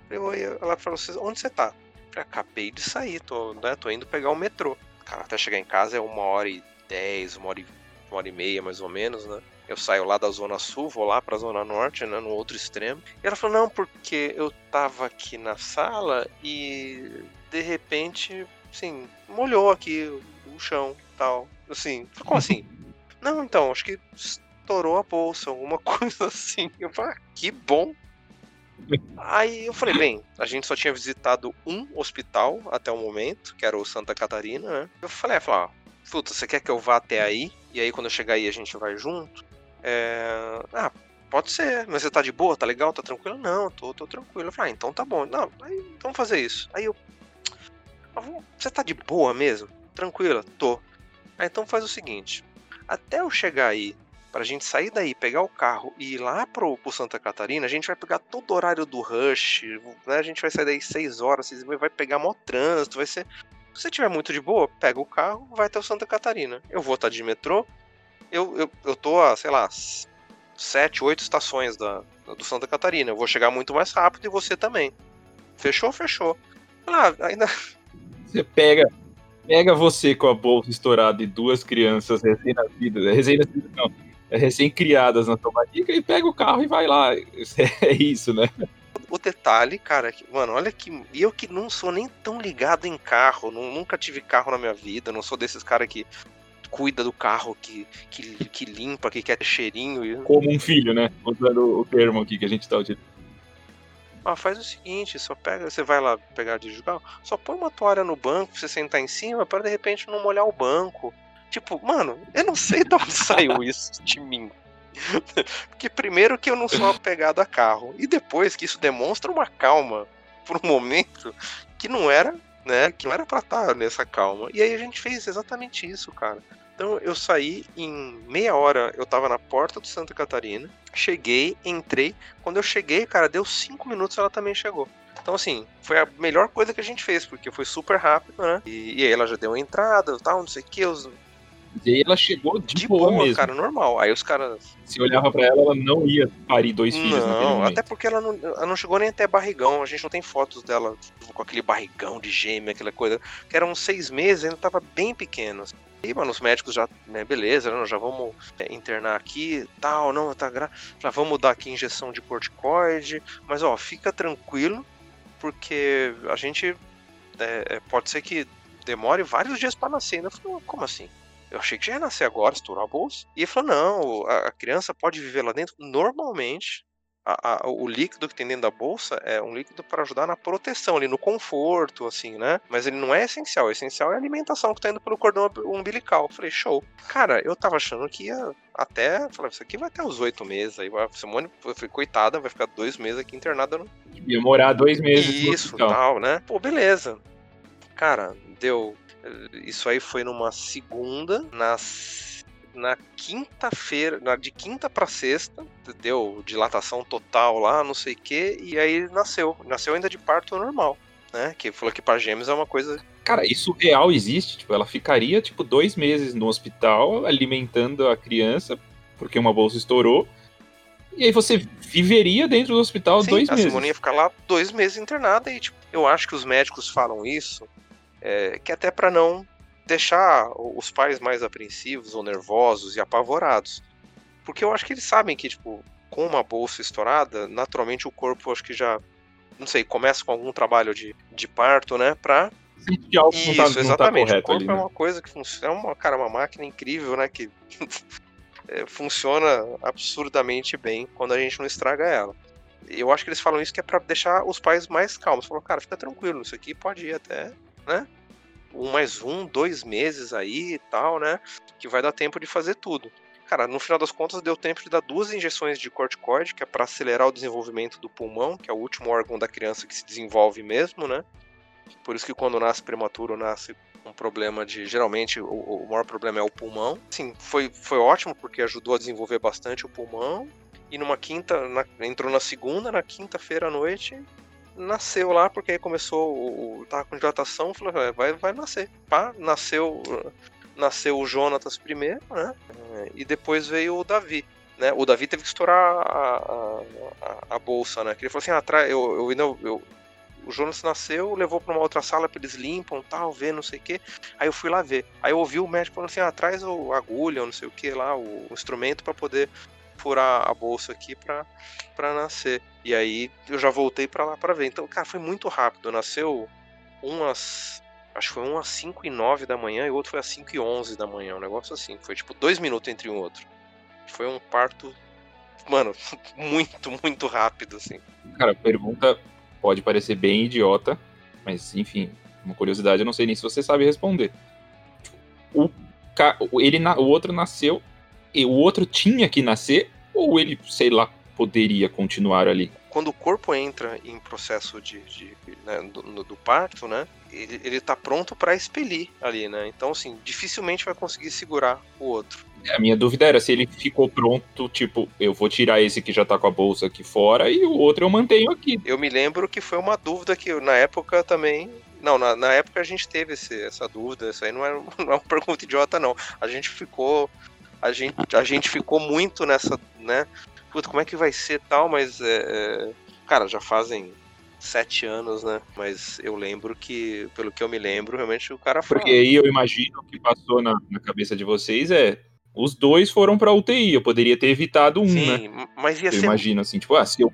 Eu, ela falou assim, onde você tá? Eu acabei de sair, tô, né? Tô indo pegar o metrô. Cara, até chegar em casa é uma hora e dez, uma hora e, uma hora e meia, mais ou menos, né? Eu saio lá da Zona Sul, vou lá pra Zona Norte, né, no outro extremo. E ela falou: não, porque eu tava aqui na sala e de repente, assim, molhou aqui o chão tal. Assim, como assim? não, então, acho que estourou a bolsa, alguma coisa assim. Eu falei: ah, que bom. Aí eu falei, bem, a gente só tinha visitado um hospital até o momento, que era o Santa Catarina, né? Eu falei, é, falei, ah, puta, você quer que eu vá até aí? E aí quando eu chegar aí a gente vai junto? É... Ah, pode ser, mas você tá de boa, tá legal, tá tranquilo? Não, tô, tô tranquilo. Eu falei, ah, então tá bom. Não, aí vamos fazer isso. Aí eu. Ah, você tá de boa mesmo? Tranquila? Tô. Ah, então faz o seguinte. Até eu chegar aí, pra gente sair daí, pegar o carro e ir lá pro, pro Santa Catarina, a gente vai pegar todo o horário do rush, né? A gente vai sair daí 6 horas, 6 vai pegar mó trânsito, vai ser. Se você tiver muito de boa, pega o carro, vai até o Santa Catarina. Eu vou estar tá de metrô, eu, eu, eu tô a, sei lá, sete, oito estações da, do Santa Catarina. Eu vou chegar muito mais rápido e você também. Fechou? Fechou. Ah, ainda.
Você pega, pega você com a bolsa estourada e duas crianças recém-nascidas, é recém-nascidas não, é recém-criadas na sua barriga e pega o carro e vai lá. É isso, né?
O detalhe, cara, que, mano, olha que. Eu que não sou nem tão ligado em carro, não, nunca tive carro na minha vida, não sou desses caras que cuida do carro, que, que, que limpa, que quer cheirinho.
Como um filho, né? Usando o termo aqui que a gente tá utilizando.
Ah, faz o seguinte, só pega, você vai lá pegar de carro, só põe uma toalha no banco pra você sentar em cima para de repente não molhar o banco. Tipo, mano, eu não sei de onde saiu isso de mim. Porque primeiro que eu não sou apegado a carro, e depois que isso demonstra uma calma por um momento que não era, né, que não era pra estar nessa calma. E aí a gente fez exatamente isso, cara. Então eu saí em meia hora, eu tava na porta do Santa Catarina, cheguei, entrei. Quando eu cheguei, cara, deu cinco minutos ela também chegou. Então, assim, foi a melhor coisa que a gente fez, porque foi super rápido, né? E, e aí ela já deu a entrada tal, não sei o que, os,
e aí ela chegou de, de boa, boa mesmo.
cara, normal. Aí os caras.
Se olhava para ela, ela não ia parir dois filhos
Não, até porque ela não, ela não chegou nem até barrigão. A gente não tem fotos dela tipo, com aquele barrigão de gêmea, aquela coisa. Que eram seis meses, ainda tava bem pequeno. E, mano, os médicos já, né, beleza, já vamos é, internar aqui, tal, não, tá gra... já vamos dar aqui injeção de corticoide, mas ó, fica tranquilo, porque a gente é, é pode ser que demore vários dias para nascer. Eu falei, como assim? Eu achei que já ia nascer agora, estourar a bolsa. E ele falou: não, a criança pode viver lá dentro normalmente. A, a, o líquido que tem dentro da bolsa é um líquido para ajudar na proteção, ali no conforto, assim, né? Mas ele não é essencial. O essencial é a alimentação que tá indo pelo cordão umbilical. Eu falei, show. Cara, eu tava achando que ia até. Falei, isso aqui vai até os oito meses. Aí a Simone, eu falei, coitada, vai ficar dois meses aqui internada. No...
Ia morar dois meses.
Isso, tal, né? Pô, beleza Cara, deu. Isso aí foi numa segunda, na, na quinta-feira, de quinta para sexta, deu dilatação total lá, não sei o que, e aí nasceu. Nasceu ainda de parto normal, né? Que falou que para gêmeos é uma coisa.
Cara, isso real existe. Tipo, ela ficaria, tipo, dois meses no hospital alimentando a criança, porque uma bolsa estourou. E aí você viveria dentro do hospital
Sim,
dois
a
meses.
A Simone ia ficar lá dois meses internada e, tipo, eu acho que os médicos falam isso, é, que até para não deixar os pais mais apreensivos ou nervosos e apavorados. Porque eu acho que eles sabem que, tipo, com uma bolsa estourada, naturalmente o corpo, acho que já, não sei, começa com algum trabalho de, de parto, né, pra...
Isso,
tá, exatamente.
Tá
o corpo
ali,
é
né?
uma coisa que funciona, é uma, cara, uma máquina incrível, né, que é, funciona absurdamente bem quando a gente não estraga ela. Eu acho que eles falam isso que é para deixar os pais mais calmos. Falam, cara, fica tranquilo, isso aqui pode ir até, né? Um mais um, dois meses aí e tal, né? Que vai dar tempo de fazer tudo. Cara, no final das contas deu tempo de dar duas injeções de corticoide, que é para acelerar o desenvolvimento do pulmão, que é o último órgão da criança que se desenvolve mesmo, né? Por isso que quando nasce prematuro, nasce um problema de. Geralmente, o, o maior problema é o pulmão. Sim, foi, foi ótimo porque ajudou a desenvolver bastante o pulmão. E numa quinta, na, entrou na segunda, na quinta-feira à noite, nasceu lá, porque aí começou, o, tava com dilatação, falou, vai, vai nascer. Pá, nasceu, nasceu o Jonatas primeiro, né? E depois veio o Davi. Né? O Davi teve que estourar a, a, a, bolsa, né? Que ele falou assim, ah, eu, eu, eu, eu o Jonas nasceu, levou para uma outra sala para eles limpam, tal, ver, não sei o que. Aí eu fui lá ver. Aí eu ouvi o médico falando assim: ah, traz o agulha, não sei o que lá, o instrumento para poder furar a bolsa aqui para para nascer. E aí eu já voltei para lá para ver. Então, cara, foi muito rápido. Nasceu umas acho que foi um às 5 e 9 da manhã e o outro foi às 5 e 11 da manhã, um negócio assim. Foi tipo dois minutos entre um outro. Foi um parto, mano, muito, muito rápido, assim.
Cara, pergunta pode parecer bem idiota, mas enfim, uma curiosidade, eu não sei nem se você sabe responder. O, ele, o outro nasceu e o outro tinha que nascer ou ele, sei lá, poderia continuar ali?
Quando o corpo entra em processo de, de né, do, do, parto, né, ele, ele tá pronto para expelir ali, né? Então, assim, dificilmente vai conseguir segurar o outro.
A minha dúvida era se ele ficou pronto, tipo, eu vou tirar esse que já tá com a bolsa aqui fora e o outro eu mantenho aqui.
Eu me lembro que foi uma dúvida que na época também. Não, na, na época a gente teve esse, essa dúvida, isso aí não é, não é uma pergunta idiota, não. A gente ficou. A gente, a gente ficou muito nessa, né? Puta, como é que vai ser tal, mas. É, é, cara, já fazem sete anos, né? Mas eu lembro que, pelo que eu me lembro, realmente o cara
foi. Porque aí eu imagino que passou na, na cabeça de vocês é os dois foram pra UTI, eu poderia ter evitado um, Sim,
né? mas ia
eu
ser...
imagino assim, tipo, ah, se eu,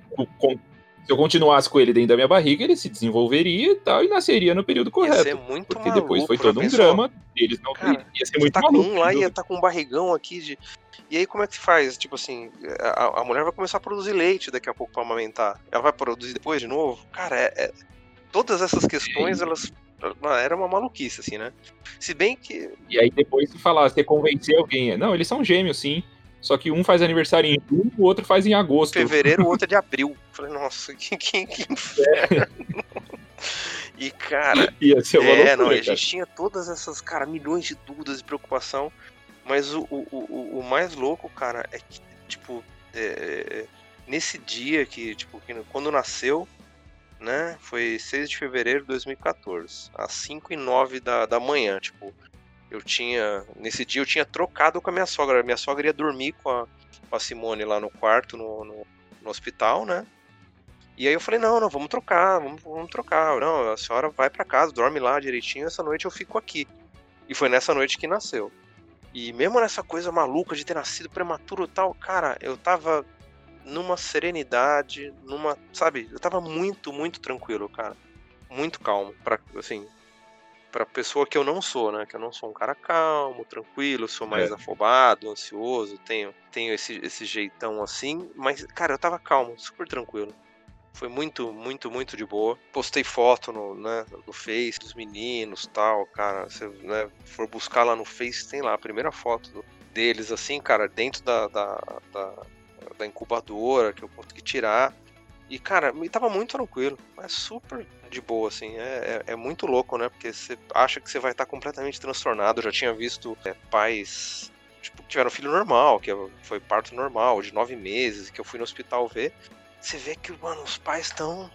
se eu continuasse com ele dentro da minha barriga, ele se desenvolveria e tal, e nasceria no período correto. Ia
ser muito
porque
maluco,
depois foi todo um
pessoal.
drama, eles não
Cara,
ia ser muito
tá
maluco.
com um lá ia tá com um barrigão aqui de... E aí como é que faz? Tipo assim, a, a mulher vai começar a produzir leite daqui a pouco pra amamentar. Ela vai produzir depois de novo? Cara, é... é... todas essas questões, elas era uma maluquice, assim, né? Se bem que.
E aí depois se falar, você convencer alguém. Não, eles são gêmeos, sim. Só que um faz aniversário em junho, o outro faz em agosto.
Fevereiro, o outro é de abril. Falei, nossa, que, que, que inferno. E, cara.
Ia ser uma
é,
loucura,
não, a
cara.
gente tinha todas essas, cara, milhões de dúvidas e preocupação. Mas o, o, o, o mais louco, cara, é que, tipo, é, nesse dia que, tipo, quando nasceu, né? Foi 6 de fevereiro de 2014, às 5 e 9 da, da manhã, tipo, eu tinha, nesse dia eu tinha trocado com a minha sogra, minha sogra ia dormir com a, com a Simone lá no quarto, no, no, no, hospital, né? E aí eu falei, não, não, vamos trocar, vamos, vamos trocar, não, a senhora vai para casa, dorme lá direitinho, essa noite eu fico aqui. E foi nessa noite que nasceu. E mesmo nessa coisa maluca de ter nascido prematuro e tal, cara, eu tava numa serenidade, numa, sabe, eu tava muito, muito tranquilo, cara. Muito calmo, para assim, para pessoa que eu não sou, né? Que eu não sou um cara calmo, tranquilo, sou mais
É.
afobado, ansioso, tenho, tenho esse, esse jeitão assim, mas cara, eu tava calmo, super tranquilo. Foi muito, muito, muito de boa. Postei foto no, né, no Face dos meninos tal, cara. Se né, for buscar lá no Face, tem lá a primeira foto deles, assim, cara, dentro da, da, da, da incubadora que eu consegui tirar. E, cara, me tava muito tranquilo. É super de boa, assim. É, é, é muito louco, né? Porque você acha que você vai estar completamente transtornado. Eu já tinha visto é, pais tipo, que tiveram filho normal, que foi parto normal, de nove meses, que eu fui no hospital ver. Você vê que, mano, os pais estão,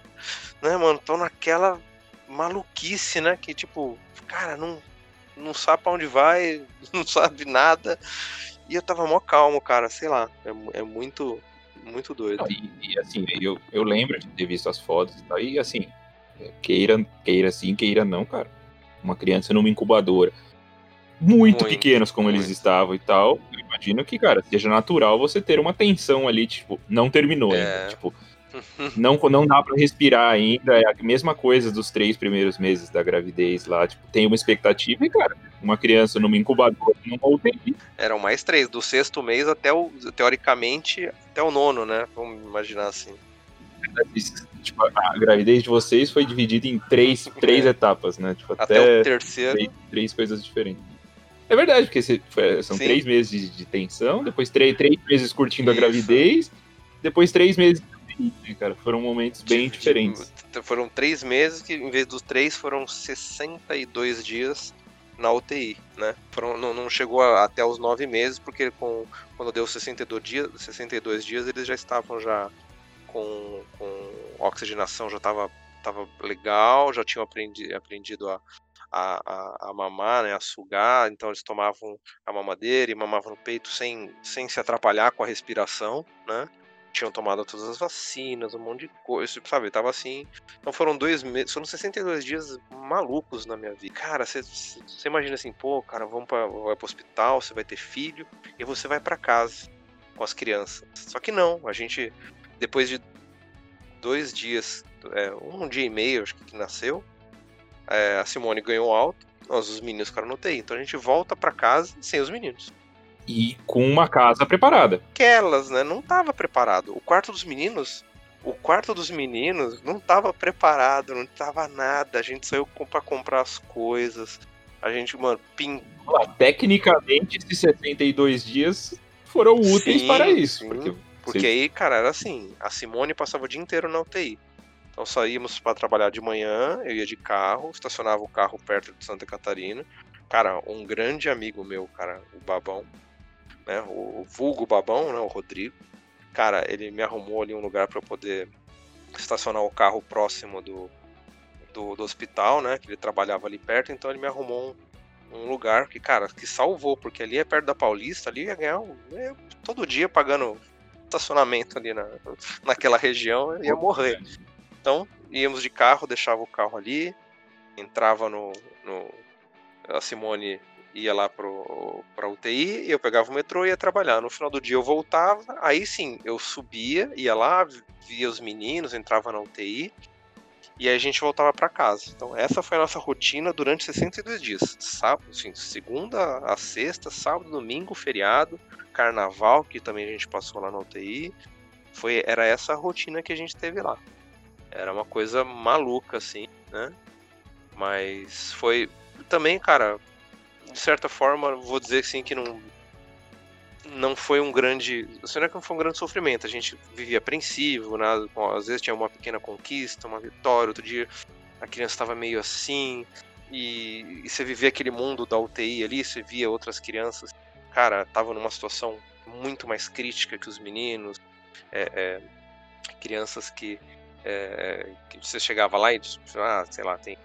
né, mano, estão naquela maluquice, né? Que, tipo, cara, não, não sabe pra onde vai, não sabe nada. E eu tava mó calmo, cara, sei lá. É, é muito, muito doido.
E, e, assim, eu, eu lembro de ter visto as fotos e tal, e assim, queira, queira sim, queira não, cara. Uma criança numa incubadora. Muito, muito pequenos como muito. eles estavam e tal. Eu imagino que, cara, seja natural você ter uma tensão ali, tipo, não terminou é. ainda. Tipo, não, não dá para respirar ainda. É a mesma coisa dos três primeiros meses da gravidez lá. Tipo, tem uma expectativa e, cara, uma criança numa incubadora numa UTI.
Eram mais três, do sexto mês até o, teoricamente, até o nono, né? Vamos imaginar assim.
Tipo, a gravidez de vocês foi dividida em três, três é. etapas, né? Tipo,
até, até o terceiro.
Três, três, coisas diferentes. É verdade, porque são Sim. três meses de, de, tensão, depois três, três meses curtindo Isso. a gravidez, depois três meses né, cara? Foram momentos bem tipo, diferentes.
Foram três meses que, em vez dos três, foram 62 dias na UTI, né? Foram, não, não chegou a, até os nove meses, porque com, quando deu 62 dias, 62 dias, eles já estavam já com, com oxigenação, já estava tava legal, já tinham aprendi, aprendido a, a, a, a, mamar, né, a sugar, então eles tomavam a mamadeira e mamavam no peito sem, sem se atrapalhar com a respiração, né? Tinham tomado todas as vacinas, um monte de coisa, sabe? Tava assim. Então foram dois meses, foram 62 dias malucos na minha vida. Cara, você imagina assim, pô, cara, vamos pra, vai pro hospital, você vai ter filho, e você vai para casa com as crianças. Só que não, a gente, depois de dois dias, é, um dia e meio, acho que, que nasceu, é, a Simone ganhou alto, nós, os meninos ficaram no TI. Então a gente volta para casa sem os meninos
e com uma casa preparada.
Aquelas, né? Não estava preparado. O quarto dos meninos, o quarto dos meninos não estava preparado, não tava nada. A gente saiu para comprar as coisas. A gente, mano, pin...
Tecnicamente, esses 72 dias foram úteis sim, para isso.
Sim. Porque, porque aí, cara, era assim: a Simone passava o dia inteiro na UTI. Então saímos para trabalhar de manhã, eu ia de carro, estacionava o carro perto de Santa Catarina. Cara, um grande amigo meu, cara, o Babão, né? O vulgo babão, né? O Rodrigo. Cara, ele me arrumou ali um lugar para poder estacionar o carro próximo do, do, do, hospital, né? Que ele trabalhava ali perto, então ele me arrumou um, um, lugar que, cara, que salvou, porque ali é perto da Paulista, ali ia ganhar um, é, todo dia pagando estacionamento ali na, naquela região, ia morrer. Então, íamos de carro, deixava o carro ali, entrava no, no a Simone ia lá pro, pra UTI, eu pegava o metrô e ia trabalhar. No final do dia eu voltava, aí sim, eu subia, ia lá, via os meninos, entrava na UTI, e aí a gente voltava para casa. Então essa foi a nossa rotina durante 62 dias. Sábado, assim, segunda a sexta, sábado, domingo, feriado, carnaval, que também a gente passou lá na UTI. Foi, era essa a rotina que a gente teve lá. Era uma coisa maluca, assim, né? Mas foi também, cara, de certa forma, vou dizer sim que não não foi um grande, assim, não é que não foi um grande sofrimento. A gente vivia apreensivo, né? às vezes tinha uma pequena conquista, uma vitória, outro dia a criança estava meio assim, e, e, você vivia aquele mundo da UTI ali, você via outras crianças, cara, estavam numa situação muito mais crítica que os meninos, é, é, crianças que, é, que você chegava lá e, ah, sei lá, tem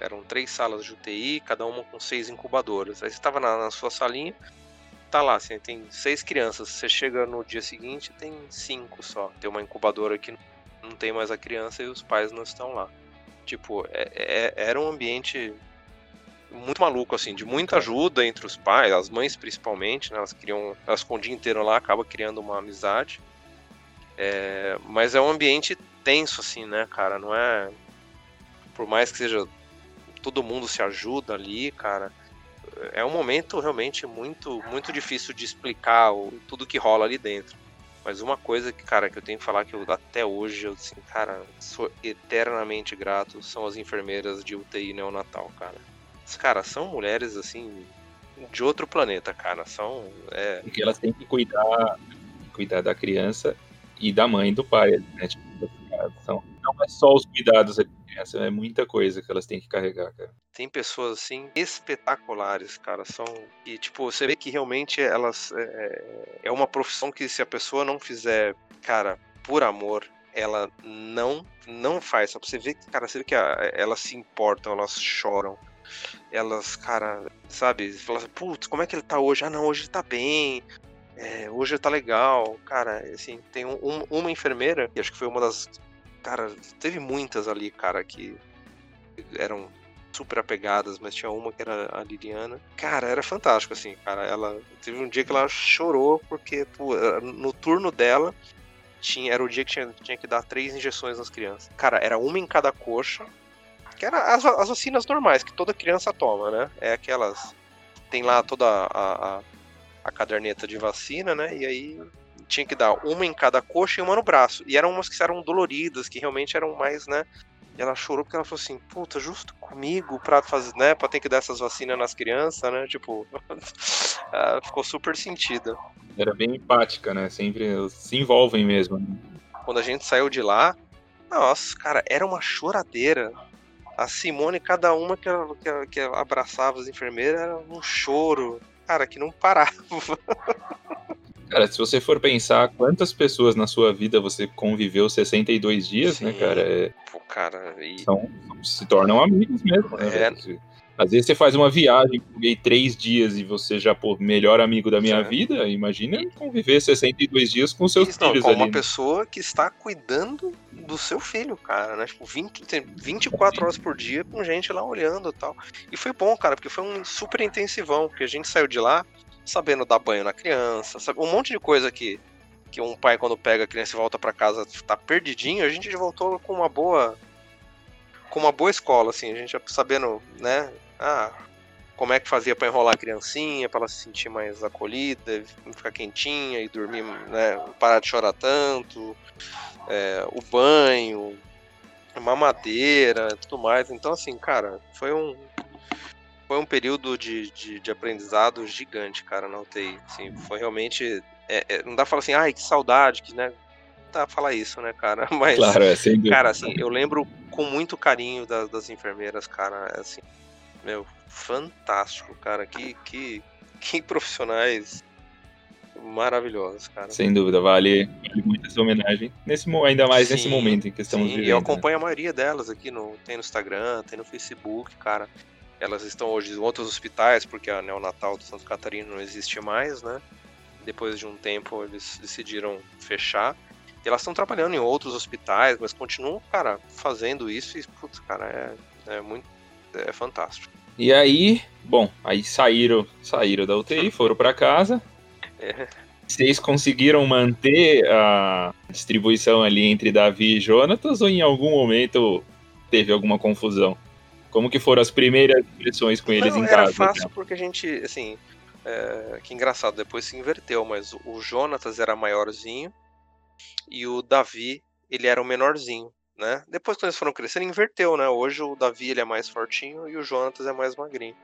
eram três salas de UTI, cada uma com seis incubadoras. Aí você estava na, na, sua salinha, tá lá, assim, tem seis crianças. Você chega no dia seguinte, tem cinco só. Tem uma incubadora que não tem mais a criança e os pais não estão lá. Tipo, é, é, era um ambiente muito maluco, assim, de muita ajuda entre os pais, as mães principalmente, né, elas criam, elas com o dia inteiro lá, acaba criando uma amizade. É, mas é um ambiente tenso, assim, né, cara, não é... Por mais que seja todo mundo se ajuda ali, cara. É um momento realmente muito muito difícil de explicar o, tudo que rola ali dentro. Mas uma coisa que, cara, que eu tenho que falar que eu, até hoje eu assim, cara, sou eternamente grato são as enfermeiras de UTI neonatal, cara. As cara são mulheres assim de outro planeta, cara. São é...
porque elas têm que cuidar cuidar da criança e da mãe e do pai, né? Tipo, é só os cuidados essa é muita coisa que elas têm que carregar, cara.
Tem pessoas assim espetaculares, cara. São e tipo você vê que realmente elas é, é uma profissão que se a pessoa não fizer, cara, por amor, ela não não faz. Só pra você ver que, cara, você vê que a, elas se importam, elas choram. Elas, cara, sabe, falam assim, putz, como é que ele tá hoje? Ah, não, hoje ele tá bem. É, hoje tá legal. Cara, assim, tem um, uma enfermeira, que acho que foi uma das. Cara, teve muitas ali, cara, que eram super apegadas, mas tinha uma que era a Liliana. Cara, era fantástico, assim, cara. Ela teve um dia que ela chorou porque pô, no turno dela tinha, era o dia que tinha, tinha que dar três injeções nas crianças. Cara, era uma em cada coxa, que era as, as vacinas normais que toda criança toma, né? É aquelas tem lá toda a, a, a caderneta de vacina, né? E aí tinha que dar uma em cada coxa e uma no braço. E eram umas que eram doloridas, que realmente eram mais, né? E ela chorou porque ela falou assim, puta, justo comigo pra fazer, né? Pra ter que dar essas vacinas nas crianças, né? Tipo, ficou super sentida.
Era bem empática, né? Sempre se envolvem mesmo. Né?
Quando a gente saiu de lá, nossa, cara, era uma choradeira. A Simone, cada uma que, ela, que, ela, que ela abraçava as enfermeiras, era um choro cara, que não parava.
Cara, se você for pensar quantas pessoas na sua vida você conviveu 62 dias, né, Sim. né, cara? É...
Pô, cara, e...
São, se tornam amigos mesmo, né? É... Às vezes você faz uma viagem, peguei três dias e você já, pô, melhor amigo da minha é. vida. Imagina conviver 62 dias com seus Isso, filhos
não, com
ali.
uma
né?
pessoa que está cuidando do seu filho, cara, né? Tipo, 20, 24 horas por dia com gente lá olhando e tal. E foi bom, cara, porque foi um super intensivão, porque a gente saiu de lá sabendo dar banho na criança, sabe? Um monte de coisa que, que um pai, quando pega a criança e volta para casa, tá perdidinho, a gente voltou com uma boa. Com uma boa escola, assim, a gente sabendo, né? Ah, como é que fazia para enrolar a criancinha, para ela se sentir mais acolhida, ficar quentinha e dormir, né? Parar de chorar tanto, é, o banho, mamadeira, tudo mais. Então, assim, cara, foi um foi um período de, de, de aprendizado gigante, cara, na UTI. Assim, foi realmente. É, é, não dá pra falar assim, ai, que saudade, que, né? Não dá pra falar isso, né, cara? Mas,
claro, é, sem
cara, assim, eu lembro com muito carinho das, das enfermeiras, cara, assim, meu, fantástico, cara. Que, que, que profissionais maravilhosos, cara.
Sem dúvida, vale, vale muito essa homenagem. Nesse, ainda mais sim, nesse momento em que estamos sim, vivendo. E
eu né? acompanho né? a maioria delas aqui, no, tem no Instagram, tem no Facebook, cara. Elas estão hoje em outros hospitais, porque a neonatal do Santa Catarina não existe mais, né? Depois de um tempo eles decidiram fechar. E elas estão trabalhando em outros hospitais, mas continuam, cara, fazendo isso e, putz, cara, é, é muito. É fantástico.
E aí, bom, aí saíram, saíram da UTI, foram para casa. É. Vocês conseguiram manter a distribuição ali entre Davi e Jonatas ou em algum momento teve alguma confusão? Como que foram as primeiras impressões com eles
Não,
em casa?
Era fácil porque a gente, assim, é, que engraçado, depois se inverteu, mas o Jonatas era maiorzinho e o Davi, ele era o menorzinho né? Depois, quando eles foram crescendo, inverteu, né? Hoje o Davi ele é mais fortinho e o Jonatas é mais magrinho.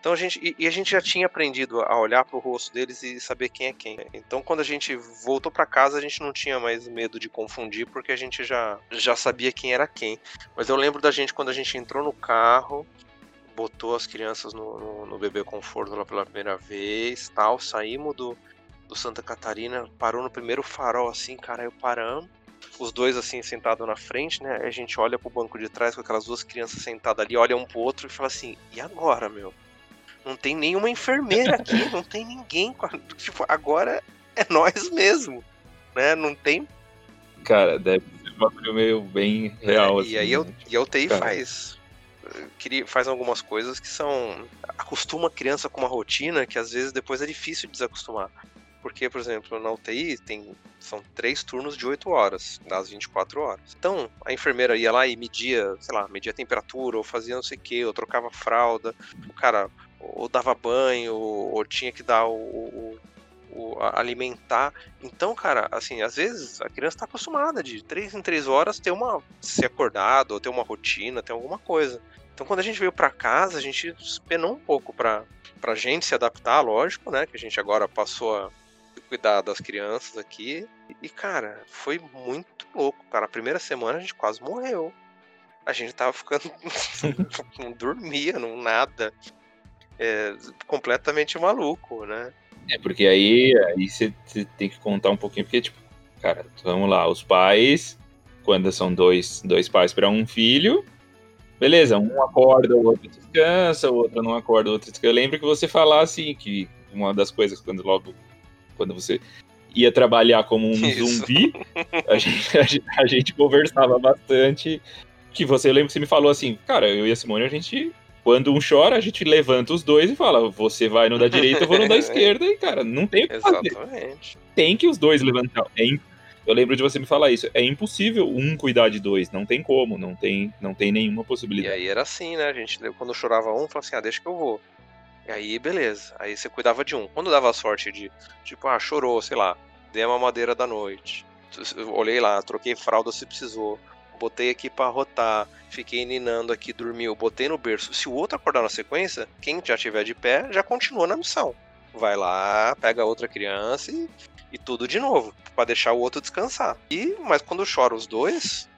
Então a gente e, e a gente já tinha aprendido a olhar para o rosto deles e saber quem é quem. Então quando a gente voltou para casa a gente não tinha mais medo de confundir porque a gente já já sabia quem era quem. Mas eu lembro da gente quando a gente entrou no carro, botou as crianças no, no, no bebê conforto lá pela primeira vez, tal, saímos do do Santa Catarina, parou no primeiro farol assim, cara, eu paramos os dois assim sentados na frente, né? A gente olha pro banco de trás com aquelas duas crianças sentadas ali, olha um pro outro e fala assim: "E agora, meu? Não tem nenhuma enfermeira aqui, não tem ninguém, tipo, agora é nós mesmo, né? Não tem
Cara, deve ser uma coisa meio bem real
é,
assim.
E aí eu, né? e a UTI cara. faz faz algumas coisas que são acostuma a criança com uma rotina que às vezes depois é difícil de desacostumar. Porque, por exemplo, na UTI tem, são três turnos de 8 horas, das 24 horas. Então, a enfermeira ia lá e media, sei lá, media a temperatura, ou fazia não sei o que, ou trocava fralda, o cara ou dava banho, ou, ou tinha que dar o, o, alimentar. Então, cara, assim, às vezes a criança está acostumada de três em três horas ter uma. ser acordado, ou ter uma rotina, ter alguma coisa. Então, quando a gente veio para casa, a gente penou um pouco para pra gente se adaptar, lógico, né? Que a gente agora passou a cuidar das crianças aqui. E, cara, foi muito louco, cara. A primeira semana a gente quase morreu. A gente tava ficando. não dormia, não nada. É, completamente maluco, né?
É, porque aí você tem que contar um pouquinho, porque, tipo, cara, vamos lá, os pais, quando são dois, dois pais para um filho, beleza, um acorda, o outro descansa, o outro não acorda, o outro descansa. Eu lembro que você falasse assim, que uma das coisas, quando logo, quando você ia trabalhar como um Isso. zumbi, a gente, a, gente, a gente conversava bastante, que você, que você me falou assim, cara, eu e a Simone, a gente quando um chora, a gente levanta os dois e fala: você vai no da direita, eu vou no da esquerda, e, cara, não tem o que
fazer. Exatamente.
Tem que os dois levantar. É eu lembro de você me falar isso. É impossível um cuidar de dois. Não tem como, não tem, não tem nenhuma possibilidade.
E aí era assim, né? A gente, quando chorava um, falava assim: ah, deixa que eu vou. E aí, beleza. Aí você cuidava de um. Quando dava sorte de, tipo, ah, chorou, sei lá, dei uma madeira da noite. olhei lá, troquei fralda se precisou botei aqui para rotar, fiquei ninando aqui, dormiu, botei no berço. Se o outro acordar na sequência, quem já tiver de pé já continua na missão. Vai lá, pega outra criança e, e tudo de novo, para deixar o outro descansar. E mas quando chora os dois,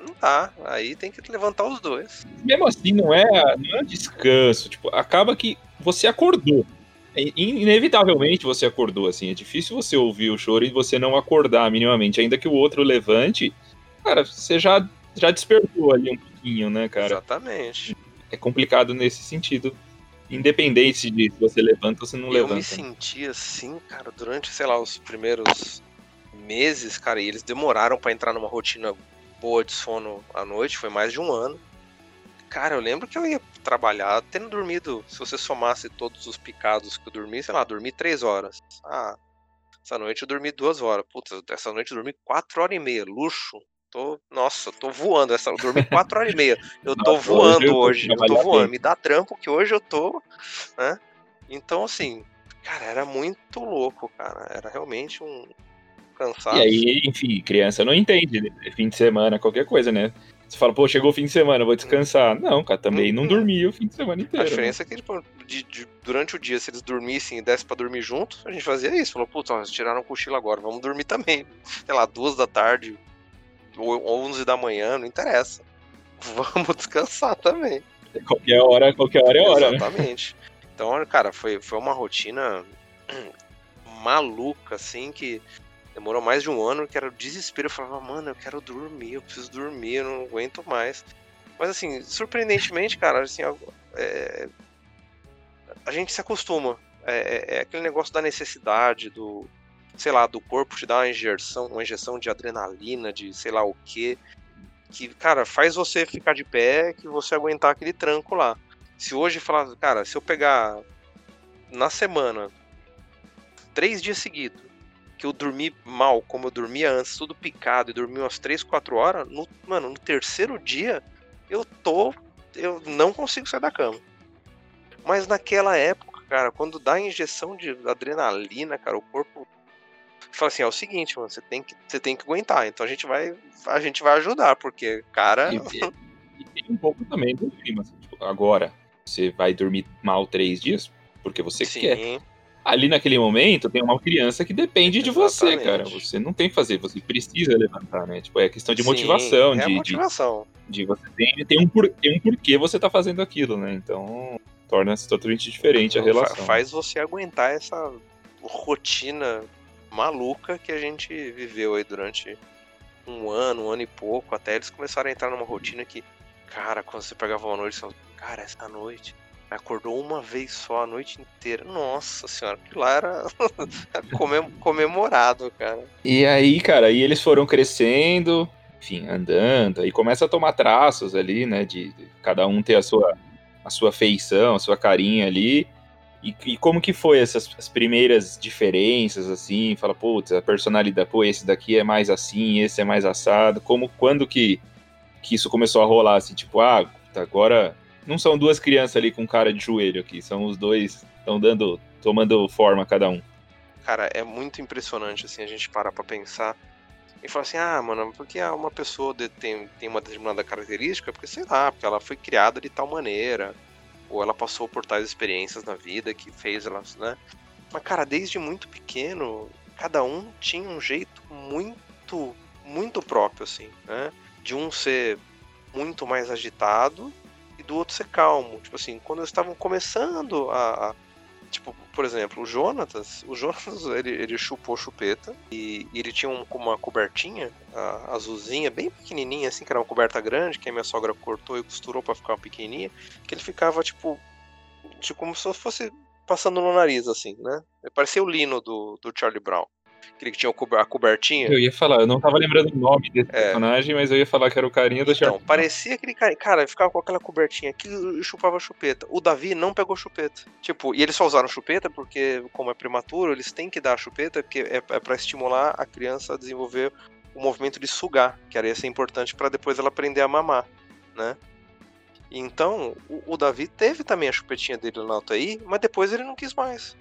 não dá. Aí tem que levantar os dois.
Mesmo assim, não é, não é descanso. Tipo, acaba que você acordou. Inevitavelmente você acordou, assim. É difícil você ouvir o choro e você não acordar minimamente. Ainda que o outro levante, cara, você já, já despertou ali um pouquinho, né, cara?
Exatamente.
É complicado nesse sentido. Independente de se você levanta ou se não
eu
levanta.
Eu me senti assim, cara, durante, sei lá, os primeiros meses, cara, e eles demoraram para entrar numa rotina boa de sono à noite, foi mais de um ano. Cara, eu lembro que eu ia trabalhar tendo dormido, se você somasse todos os picados que eu dormi, sei lá, dormi três horas. Ah, essa noite eu dormi duas horas. Putz, essa noite eu dormi quatro horas e meia, luxo. Tô, nossa, tô voando. Essa, eu dormi 4 horas e meia. Eu tô nossa, voando hoje. Eu, eu tô voando. Bem. Me dá trampo que hoje eu tô. Né? Então, assim, cara, era muito louco, cara. Era realmente um cansado.
E aí, enfim, criança não entende. Né? Fim de semana, qualquer coisa, né? Você fala, pô, chegou o fim de semana, vou descansar. Não, cara, também não uhum. dormi o fim de semana inteiro.
A né? diferença né? é que, tipo, de, de, durante o dia, se eles dormissem e dessem pra dormir junto, a gente fazia isso. Falou, putz, eles tiraram o cochilo agora, vamos dormir também. Sei lá, duas da tarde, 11 da manhã, não interessa. Vamos descansar também.
Qualquer hora, qualquer hora é hora.
Né? Exatamente. Né? Então, cara, foi, foi uma rotina maluca, assim, que demorou mais de um ano, que era o desespero. Eu falava, mano, eu quero dormir, eu preciso dormir, eu não aguento mais. Mas, assim, surpreendentemente, cara, assim, é, a gente se acostuma. É, é, é aquele negócio da necessidade, do, sei lá, do corpo te dá uma injeção, uma injeção de adrenalina, de sei lá o que, que, cara, faz você ficar de pé, que você aguentar aquele tranco lá. Se hoje falar, cara, se eu pegar na semana, três dias seguidos, que eu dormi mal, como eu dormia antes, tudo picado, e dormi umas 3, 4 horas, no, mano, no terceiro dia, eu tô. Eu não consigo sair da cama. Mas naquela época, cara, quando dá injeção de adrenalina, cara, o corpo fala assim, é o seguinte, mano, você tem que, você tem que aguentar. Então a gente vai, a gente vai ajudar, porque, cara. E,
e tem um pouco também do clima. Assim, tipo, agora, você vai dormir mal três dias porque você Sim. quer. Ali naquele momento tem uma criança que depende de você, cara. Você não tem que fazer, você precisa levantar, né? Tipo, é questão de Sim, motivação. É de,
motivação.
De, de, você tem, tem, um por, tem um porquê você tá fazendo aquilo, né? Então torna-se totalmente diferente a relação.
Faz você aguentar essa rotina maluca que a gente viveu aí durante um ano, um ano e pouco, até eles começaram a entrar numa rotina que, cara, quando você pegava uma noite, você falava, cara, essa noite acordou uma vez só a noite inteira. Nossa senhora, que lá era comemorado, cara.
E aí, cara, aí eles foram crescendo, enfim, andando, e começa a tomar traços ali, né, de, de cada um ter a sua, a sua feição, a sua carinha ali. E, e, como que foi essas as primeiras diferenças, assim? Fala, putz, a personalidade, pô, esse daqui é mais assim, esse é mais assado. Como, quando que, que isso começou a rolar, assim? Tipo, ah, agora não são duas crianças ali com cara de joelho aqui, são os dois, estão dando, tomando forma cada um.
Cara, é muito impressionante, assim, a gente parar pra pensar e falar assim, ah, mano, porque uma pessoa tem, tem uma determinada característica, porque sei lá, porque ela foi criada de tal maneira, ou ela passou por tais experiências na vida que fez ela, né? Mas, cara, desde muito pequeno, cada um tinha um jeito muito, muito próprio, assim, né? De um ser muito mais agitado e do outro ser calmo. Tipo assim, quando eles estavam começando a, a Tipo, por exemplo, o Jonatas, o Jonatas ele, ele chupou chupeta e, e ele tinha um, uma cobertinha a, azulzinha, bem pequenininha, assim, que era uma coberta grande, que a minha sogra cortou e costurou para ficar pequenininha, que ele ficava, tipo, tipo, como se fosse passando no nariz, assim, né? Parecia o Lino do, do Charlie Brown. Aquele que tinha a cobertinha.
Eu ia falar, eu não tava lembrando o nome desse é. personagem, mas eu ia falar que era o carinha do
Então, parecia aquele cara. Cara, ficava com aquela cobertinha que chupava chupeta. O Davi não pegou chupeta. Tipo, e eles só usaram chupeta porque, como é prematuro, eles têm que dar a chupeta, porque é, é para estimular a criança a desenvolver o movimento de sugar, que era ia ser importante para depois ela aprender a mamar, né? Então, o, o, Davi teve também a chupetinha dele na UTI, mas depois ele não quis mais.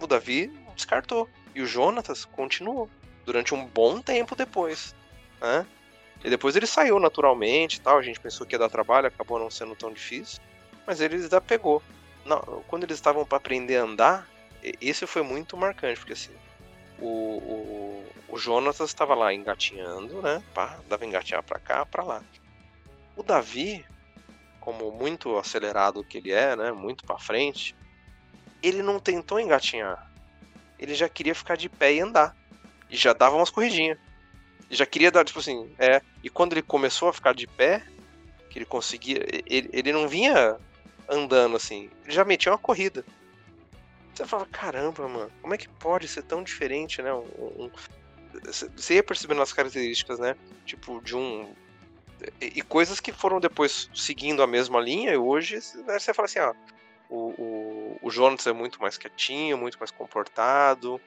O Davi descartou. E o Jonatas continuou durante um bom tempo depois. Né? E depois ele saiu naturalmente tal. A gente pensou que ia dar trabalho, acabou não sendo tão difícil. Mas ele ainda pegou. Não, quando eles estavam para aprender a andar, esse foi muito marcante, porque assim, o, o, o Jonatas estava lá engatinhando, né? Pá, dava engatinhar para cá, para lá. O Davi, como muito acelerado que ele é, né? Muito para frente, ele não tentou engatinhar ele já queria ficar de pé e andar. E já dava umas corridinhas. Já queria dar, tipo assim, é. E quando ele começou a ficar de pé, que ele conseguia. Ele, ele não vinha andando assim, ele já metia uma corrida. Você fala, caramba, mano, como é que pode ser tão diferente, né? Um, um, você ia percebendo as características, né? Tipo, de um. E, e, coisas que foram depois seguindo a mesma linha, e hoje você fala assim, ó. O, o, o Jonas é muito mais quietinho, muito mais comportado,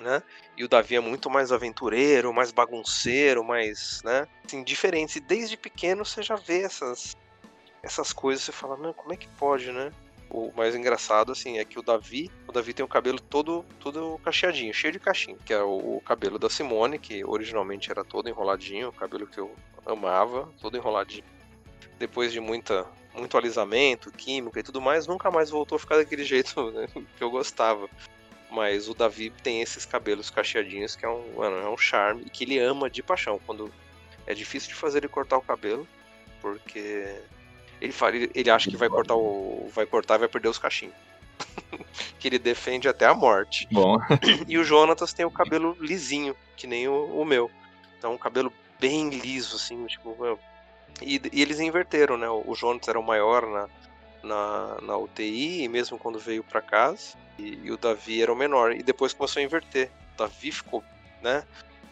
né? E o Davi é muito mais aventureiro, mais bagunceiro, mais, né? Assim, diferentes. E desde pequeno você já vê essas, essas coisas, você fala, não, como é que pode, né? O mais engraçado, assim, é que o Davi, o Davi tem o cabelo todo, todo cacheadinho, cheio de cachinho, que é o, o cabelo da Simone, que originalmente era todo enroladinho, o cabelo que eu amava, todo enroladinho. Depois de muita muito alisamento, química e tudo mais, nunca mais voltou a ficar daquele jeito né, que eu gostava. Mas o Davi tem esses cabelos cacheadinhos que é um, mano, é um charme e que ele ama de paixão. Quando é difícil de fazer ele cortar o cabelo, porque ele fala, ele acha que vai cortar o vai cortar e vai perder os cachinhos. que ele defende até a morte.
Bom.
e o Jonatas tem o cabelo lisinho, que nem o, o meu. Então, um cabelo bem liso, assim, tipo, e, e, eles inverteram, né? O Jonas era o maior na, na, na UTI, e mesmo quando veio para casa, e, e, o Davi era o menor. E depois começou a inverter. O Davi ficou, né?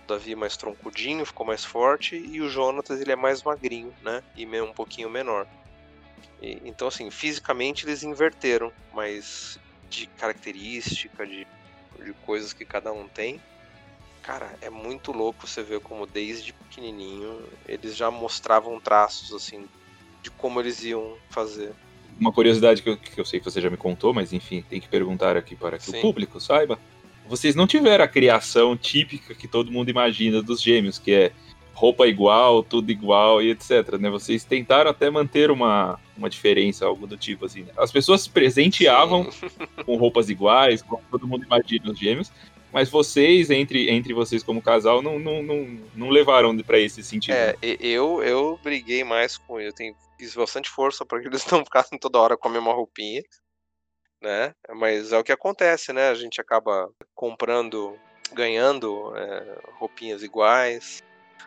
O Davi mais troncudinho, ficou mais forte, e o Jonatas ele é mais magrinho, né? E um pouquinho menor. E, então, assim, fisicamente eles inverteram, mas de característica, de, de coisas que cada um tem, Cara, é muito louco você ver como desde pequenininho eles já mostravam traços, assim, de como eles iam fazer.
Uma curiosidade que eu, que eu sei que você já me contou, mas enfim, tem que perguntar aqui para que Sim. o público saiba. Vocês não tiveram a criação típica que todo mundo imagina dos gêmeos, que é roupa igual, tudo igual e etc. Né? Vocês tentaram até manter uma, uma diferença, algo do tipo assim. Né? As pessoas se presenteavam Sim. com roupas iguais, como todo mundo imagina os gêmeos, mas vocês, entre, entre vocês como casal, não, não, não, não levaram para esse sentido.
É, eu, eu briguei mais com ele, eu tenho, fiz bastante força para que eles não ficassem toda hora com a mesma roupinha, né? Mas é o que acontece, né? A gente acaba comprando, ganhando é, roupinhas iguais.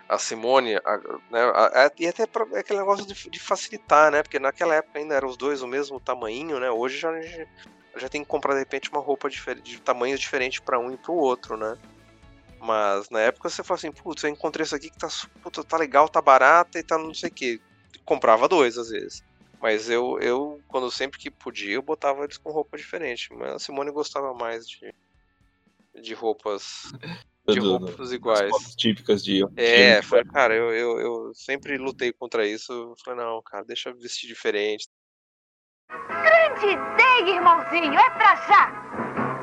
A Simone, a, né, a, a, e até pra, é aquele negócio de, de, facilitar, né? Porque naquela época ainda eram os dois o mesmo tamanho, né? Hoje já, já tem que comprar de repente uma roupa de tamanhos diferentes para um e para o outro, né? Mas na época você fala assim, putz, eu encontrei isso aqui que tá, puta, tá legal, tá barata e tá não sei o que. Comprava dois às vezes. Mas eu, eu, quando sempre que podia, eu botava eles com roupa diferente. Mas a Simone gostava mais de, de roupas. De roupas iguais.
típicas de.
É, foi, cara, eu, eu, eu sempre lutei contra isso. Eu falei, não, cara, deixa eu vestir diferente.
Grande ideia, irmãozinho, é pra já!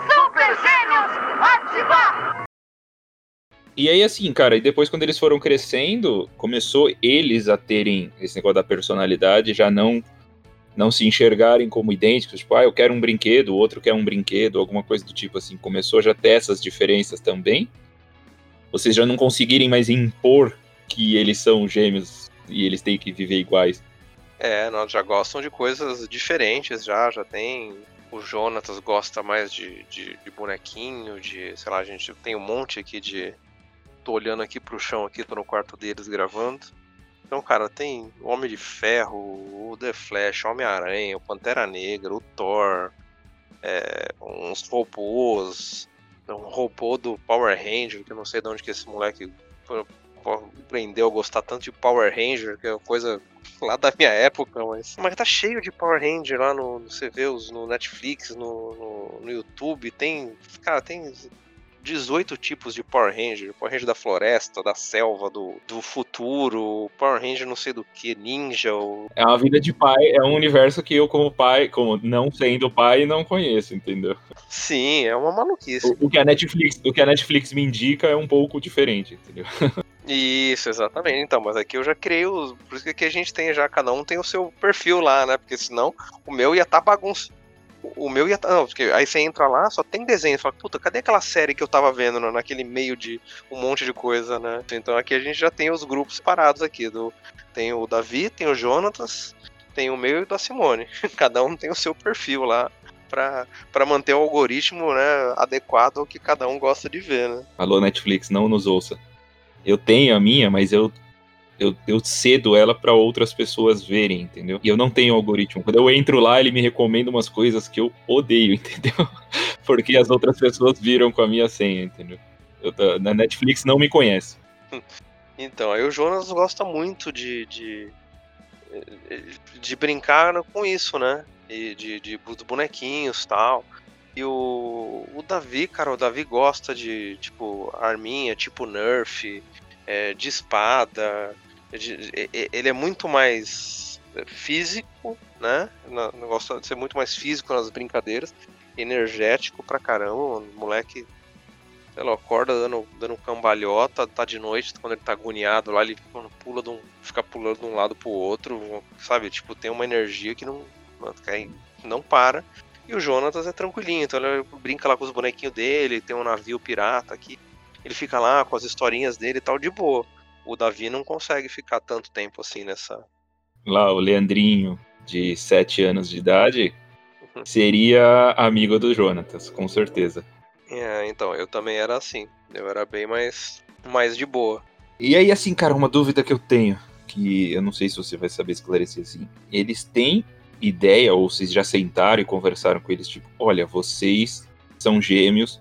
Super Gêmeos, ativar!
E aí, assim, cara, e depois quando eles foram crescendo, começou eles a terem esse negócio da personalidade, já não não se enxergarem como idênticos, tipo, ah, eu quero um brinquedo, o outro quer um brinquedo, alguma coisa do tipo assim, começou já a ter essas diferenças também? Vocês já não conseguirem mais impor que eles são gêmeos e eles têm que viver iguais?
É, nós já gostam de coisas diferentes já, já tem. O Jonatas gosta mais de, de, de bonequinho, de, sei lá, a gente tem um monte aqui de. Tô olhando aqui pro chão aqui, tô no quarto deles gravando. Então, cara, tem o Homem de Ferro, o The Flash, o Homem-Aranha, o Pantera Negra, o Thor, é, uns robôs, um robô do Power Ranger, que eu não sei de onde que esse moleque aprendeu a gostar tanto de Power Ranger, que é uma coisa lá da minha época, mas. Mas tá cheio de Power Ranger lá no. Você vê os no Netflix, no, no, no YouTube, tem. Cara, tem 18 tipos de Power Ranger. Power Ranger da floresta, da selva, do, do futuro, Power Ranger não sei do que, ninja. Ou...
É uma vida de pai, é um universo que eu, como pai, como não sendo pai, não conheço, entendeu?
Sim, é uma maluquice.
O, o que a Netflix, o que a Netflix me indica é um pouco diferente, entendeu?
Isso, exatamente. Então, mas aqui eu já criei os. Por isso que a gente tem já, cada um tem o seu perfil lá, né? Porque senão o meu ia estar tá bagunçado o meu ia. Não, porque aí você entra lá, só tem desenho. Você fala, puta, cadê aquela série que eu tava vendo naquele meio de um monte de coisa, né? Então aqui a gente já tem os grupos parados aqui. Do, tem o Davi, tem o Jonatas, tem o meu e o da Simone. Cada um tem o seu perfil lá para manter o algoritmo né, adequado ao que cada um gosta de ver, né?
Alô, Netflix, não nos ouça. Eu tenho a minha, mas eu eu, eu cedo ela para outras pessoas verem, entendeu? E eu não tenho algoritmo. Quando eu entro lá, ele me recomenda umas coisas que eu odeio, entendeu? Porque as outras pessoas viram com a minha senha, entendeu? Eu, na Netflix não me conhece.
Então, aí o Jonas gosta muito de, de, de brincar com isso, né? E de, de, de bonequinhos tal. E o, o Davi, cara, o Davi gosta de, tipo, arminha, tipo Nerf, é, de espada, ele é muito mais físico, né? Gosta de ser muito mais físico nas brincadeiras, energético pra caramba, moleque. Sei lá, acorda dando, dando cambalhota, tá de noite, quando ele tá agoniado lá, ele pula de um, fica pulando de um lado pro outro, sabe? Tipo, tem uma energia que não, não para. E o Jonatas é tranquilinho, então ele brinca lá com os bonequinhos dele, tem um navio pirata aqui. Ele fica lá com as historinhas dele e tal, de boa o Davi não consegue ficar tanto tempo assim nessa.
Lá, o Leandrinho, de 7 anos de idade, uhum. seria amigo do Jonatas, com certeza.
É, então, eu também era assim. Eu era bem mais, mais de boa.
E aí, assim, cara, uma dúvida que eu tenho, que eu não sei se você vai saber esclarecer assim. Eles têm ideia, ou vocês já sentaram e conversaram com eles, tipo, olha, vocês são gêmeos,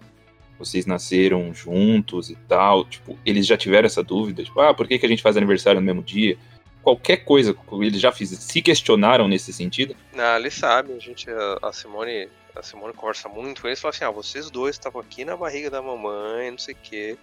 vocês nasceram juntos e tal, tipo, eles já tiveram essa dúvida, tipo, ah, por que, que a gente faz aniversário no mesmo dia? Qualquer coisa, eles já fizeram, se questionaram nesse sentido?
Ah, eles sabem, a gente, a Simone, a Simone conversa muito com eles, fala assim, ah, vocês dois estavam aqui na barriga da mamãe, não sei o quê,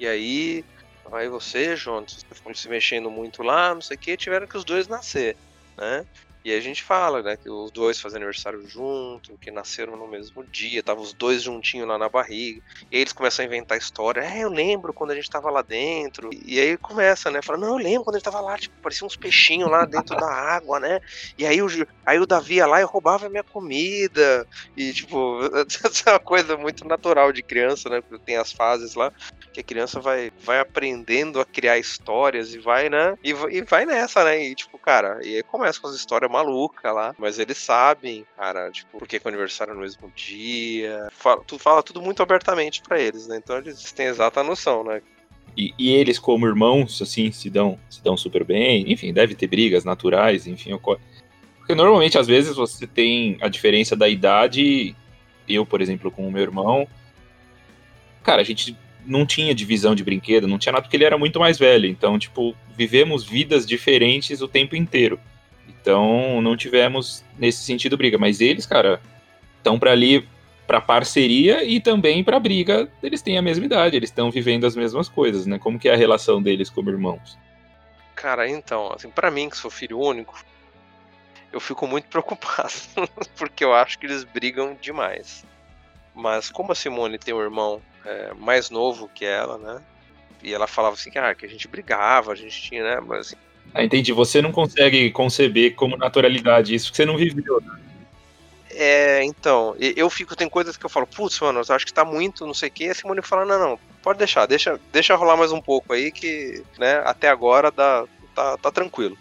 e aí, aí você, foram se mexendo muito lá, não sei o quê, tiveram que os dois nascer, né? E a gente fala, né, que os dois fazem aniversário junto, que nasceram no mesmo dia, estavam os dois juntinhos lá na barriga. E eles começam a inventar história. É, eu lembro quando a gente tava lá dentro. E aí começa, né? Fala, não, eu lembro quando a gente tava lá, tipo, parecia uns peixinhos lá dentro da água, né? E aí o, aí o Davi ia lá e roubava a minha comida. E, tipo, essa é uma coisa muito natural de criança, né? Porque tem as fases lá que a criança vai, vai aprendendo a criar histórias e vai, né? E, e vai nessa, né? E, tipo, cara, e aí começa com as histórias maluca lá. Mas eles sabem, cara, tipo, porque que o aniversário é no mesmo dia. Fala, tu fala tudo muito abertamente para eles, né? Então eles têm exata noção, né?
E, e, eles, como irmãos, assim, se dão, se dão super bem. Enfim, deve ter brigas naturais, enfim. Porque normalmente, às vezes, você tem a diferença da idade. Eu, por exemplo, com o meu irmão. Cara, a gente não tinha divisão de brinquedo, não tinha nada, porque ele era muito mais velho. Então, tipo, vivemos vidas diferentes o tempo inteiro. Então, não tivemos nesse sentido briga. Mas eles, cara, estão para ali para parceria e também para briga. Eles têm a mesma idade, eles estão vivendo as mesmas coisas, né? Como que é a relação deles como irmãos?
Cara, então, assim, para mim que sou filho único, eu fico muito preocupado, porque eu acho que eles brigam demais. Mas como a Simone tem um irmão é, mais novo que ela, né? E ela falava assim ah, que a gente brigava, a gente tinha, né? Mas assim,
Ah, entendi. Você não consegue conceber como naturalidade isso que você não viveu. Né?
É, então, eu fico, tem coisas que eu falo, putz, mano, acho que tá muito, não sei o que, e a Simone fala, não, não, pode deixar, deixa, deixa rolar mais um pouco aí, que, né, até agora dá, tá, tá tranquilo.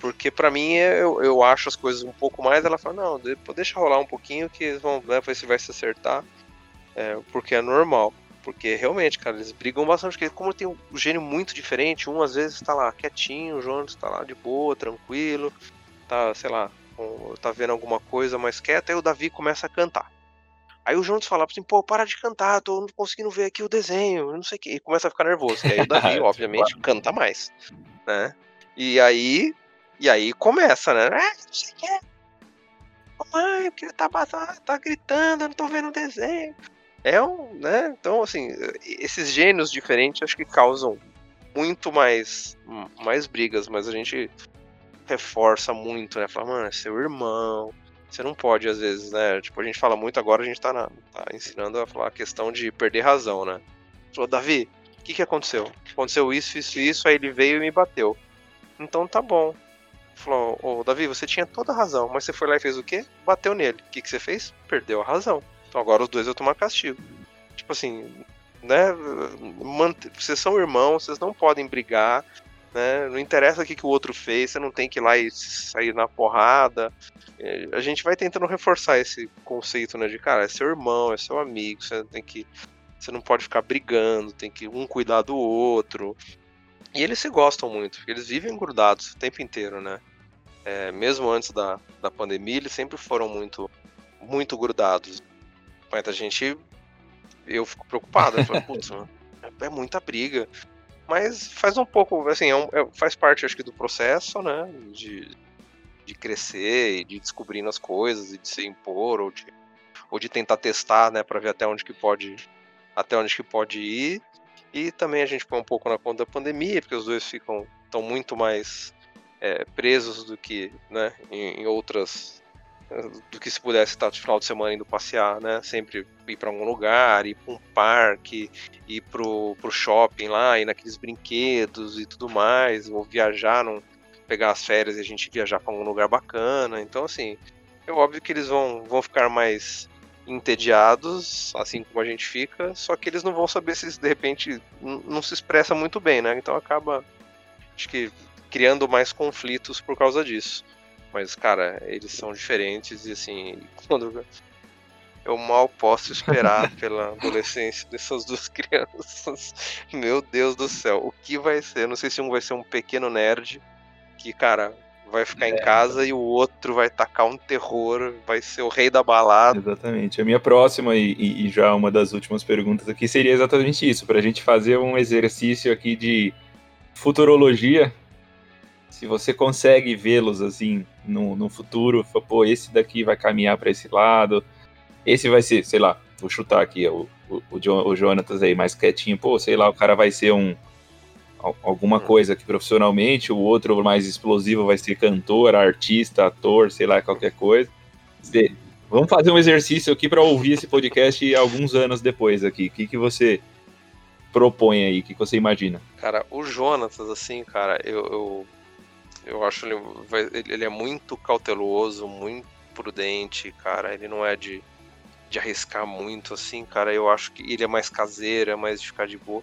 Porque para mim eu, eu acho as coisas um pouco mais, ela fala, não, deixa rolar um pouquinho que vão né, vai se acertar. É, porque é normal. Porque realmente, cara, eles brigam bastante, porque como tem um gênio muito diferente, um às vezes tá lá quietinho, o Jonas tá lá de boa, tranquilo, tá, sei lá, tá vendo alguma coisa mais quieta, aí o Davi começa a cantar. Aí o Jonas fala assim, pô, para de cantar, tô não conseguindo ver aqui o desenho, não sei o que, e começa a ficar nervoso. E aí o Davi, obviamente, canta mais, né? E aí e aí começa, né? Ah, não sei o que. Mãe, porque ele tá, tá gritando, eu não tô vendo o desenho. É um, né? Então, assim, esses gênios diferentes acho que causam muito mais, mais brigas, mas a gente reforça muito, né? Fala, mano, é seu irmão. Você não pode, às vezes, né? Tipo, a gente fala muito agora, a gente tá, na, tá ensinando a falar a questão de perder razão, né? Falou, Davi, o que que aconteceu? Aconteceu isso, isso, isso, aí ele veio e me bateu. Então tá bom. Falou, ô Davi, você tinha toda a razão, mas você foi lá e fez o quê? Bateu nele. O que, que você fez? Perdeu a razão. Então agora os dois vão tomar castigo. Tipo assim, né? Vocês são irmãos, vocês não podem brigar. Né? Não interessa o que, que o outro fez, você não tem que ir lá e sair na porrada. É, a gente vai tentando reforçar esse conceito, né? De cara, é seu irmão, é seu amigo, você tem que. Você não pode ficar brigando, tem que um cuidar do outro. E eles se gostam muito, eles vivem grudados o tempo inteiro, né? É, mesmo antes da, da pandemia, eles sempre foram muito, muito grudados. Mas a gente. Eu fico preocupado. Eu falo, putz, é muita briga. Mas faz um pouco, assim, é um, é, faz parte, acho que, do processo, né? De, de crescer e de descobrindo as coisas e de se impor ou de, ou de tentar testar, né? Para ver até onde que pode até onde que pode ir e também a gente põe um pouco na conta da pandemia, porque os dois ficam estão muito mais é, presos do que né, em, em, outras. Do que se pudesse estar de final de semana indo passear, né? Sempre ir para algum lugar, ir para um parque, ir pro, pro shopping lá, ir naqueles brinquedos e tudo mais, ou viajar, não, pegar as férias e a gente viajar para algum lugar bacana. Então, assim, é óbvio que eles vão, vão ficar mais entediados, assim como a gente fica, só que eles não vão saber se de repente não se expressa muito bem, né? Então acaba, acho que, criando mais conflitos por causa disso. Mas, cara, eles são diferentes e assim, quando eu mal posso esperar pela adolescência dessas duas crianças. Meu Deus do céu, o que vai ser? Não sei se um vai ser um pequeno nerd que, cara, vai ficar é. em casa e o outro vai tacar um terror, vai ser o rei da balada.
Exatamente. A minha próxima e, e já uma das últimas perguntas aqui seria exatamente isso, para a gente fazer um exercício aqui de futurologia. Se você consegue vê-los assim no, no futuro, pô, esse daqui vai caminhar para esse lado, esse vai ser, sei lá, vou chutar aqui o, o, o Jonatas aí mais quietinho, pô, sei lá, o cara vai ser um alguma hum. coisa que profissionalmente, o outro mais explosivo vai ser cantor, artista, ator, sei lá, qualquer coisa. Vamos fazer um exercício aqui para ouvir esse podcast alguns anos depois aqui. O que, que você propõe aí? O que, que você imagina?
Cara, o Jonatas, assim, cara, eu, eu, eu acho ele, ele é muito cauteloso, muito prudente, cara. Ele não é de, de arriscar muito, assim, cara. Eu acho que ele é mais caseiro, é mais de ficar de boa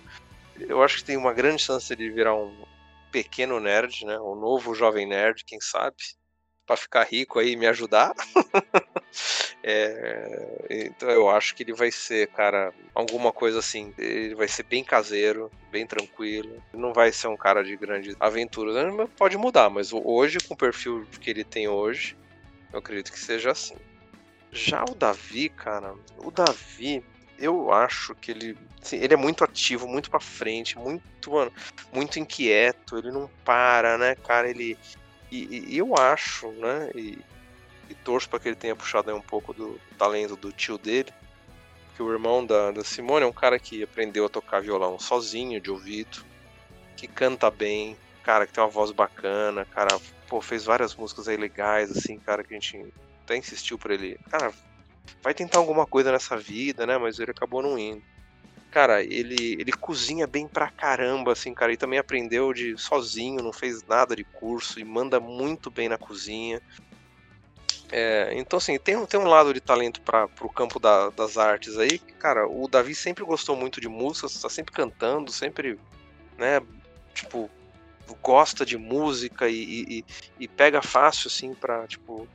eu acho que tem uma grande chance de virar um pequeno nerd, né? Um novo jovem nerd, quem sabe? Para ficar rico aí e me ajudar. é, então eu acho que ele vai ser, cara, alguma coisa assim. Ele vai ser bem caseiro, bem tranquilo. Não vai ser um cara de grande aventura. Pode mudar, mas hoje, com o perfil que ele tem hoje, eu acredito que seja assim. Já o Davi, cara, o Davi, eu acho que ele, ele é muito ativo, muito para frente, muito, mano, muito inquieto, ele não para, né, cara, ele e, e eu acho, né, e, e torço para que ele tenha puxado aí um pouco do talento do tio dele, que o irmão da, da Simone é um cara que aprendeu a tocar violão sozinho, de ouvido, que canta bem, cara, que tem uma voz bacana, cara, pô, fez várias músicas aí legais, assim, cara, que a gente até insistiu pra ele, cara, vai tentar alguma coisa nessa vida, né? Mas ele acabou não indo. cara, ele, ele cozinha bem pra caramba, assim, cara. E também aprendeu de sozinho, não fez nada de curso e manda muito bem na cozinha. É, então, assim, tem, tem um lado de talento para o campo da, das artes aí. Cara, o Davi sempre gostou muito de música, está sempre cantando, sempre, né, tipo, gosta de música e, e, e pega fácil, assim, pra, tipo,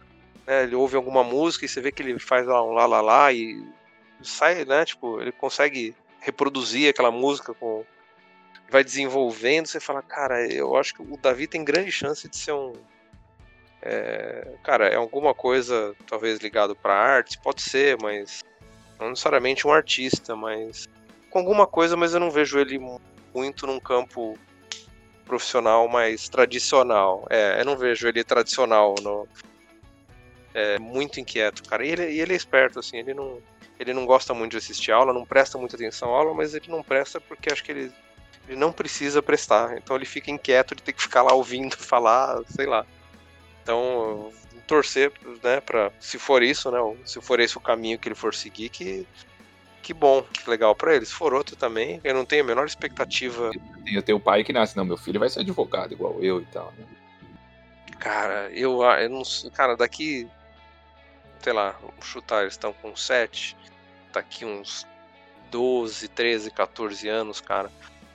né, ele ouve alguma música e você vê que ele faz lá um lá lá lá e sai, né, tipo, ele consegue reproduzir aquela música com vai desenvolvendo, você fala, cara, eu acho que o Davi tem grande chance de ser um é, cara, é alguma coisa talvez ligado para arte, pode ser, mas não necessariamente um artista, mas com alguma coisa, mas eu não vejo ele muito num campo profissional mais tradicional. É, eu não vejo ele tradicional, no, é muito inquieto, cara. E ele, ele é esperto, assim, ele não, ele não gosta muito de assistir aula, não presta muita atenção à aula, mas ele não presta porque acho que ele, ele não precisa prestar. Então ele fica inquieto de ter que ficar lá ouvindo falar, sei lá. Então, torcer, né, para se for isso, né, se for esse o caminho que ele for seguir, que que bom, que legal para ele. Se for outro também, eu não tenho a menor expectativa.
Eu tenho o pai que nasce, não, meu filho vai ser advogado igual eu e tal, né?
Cara, eu, eu não cara, daqui sei lá, chutar, eles estão com 7, daqui uns 12, 13, 14 anos, cara,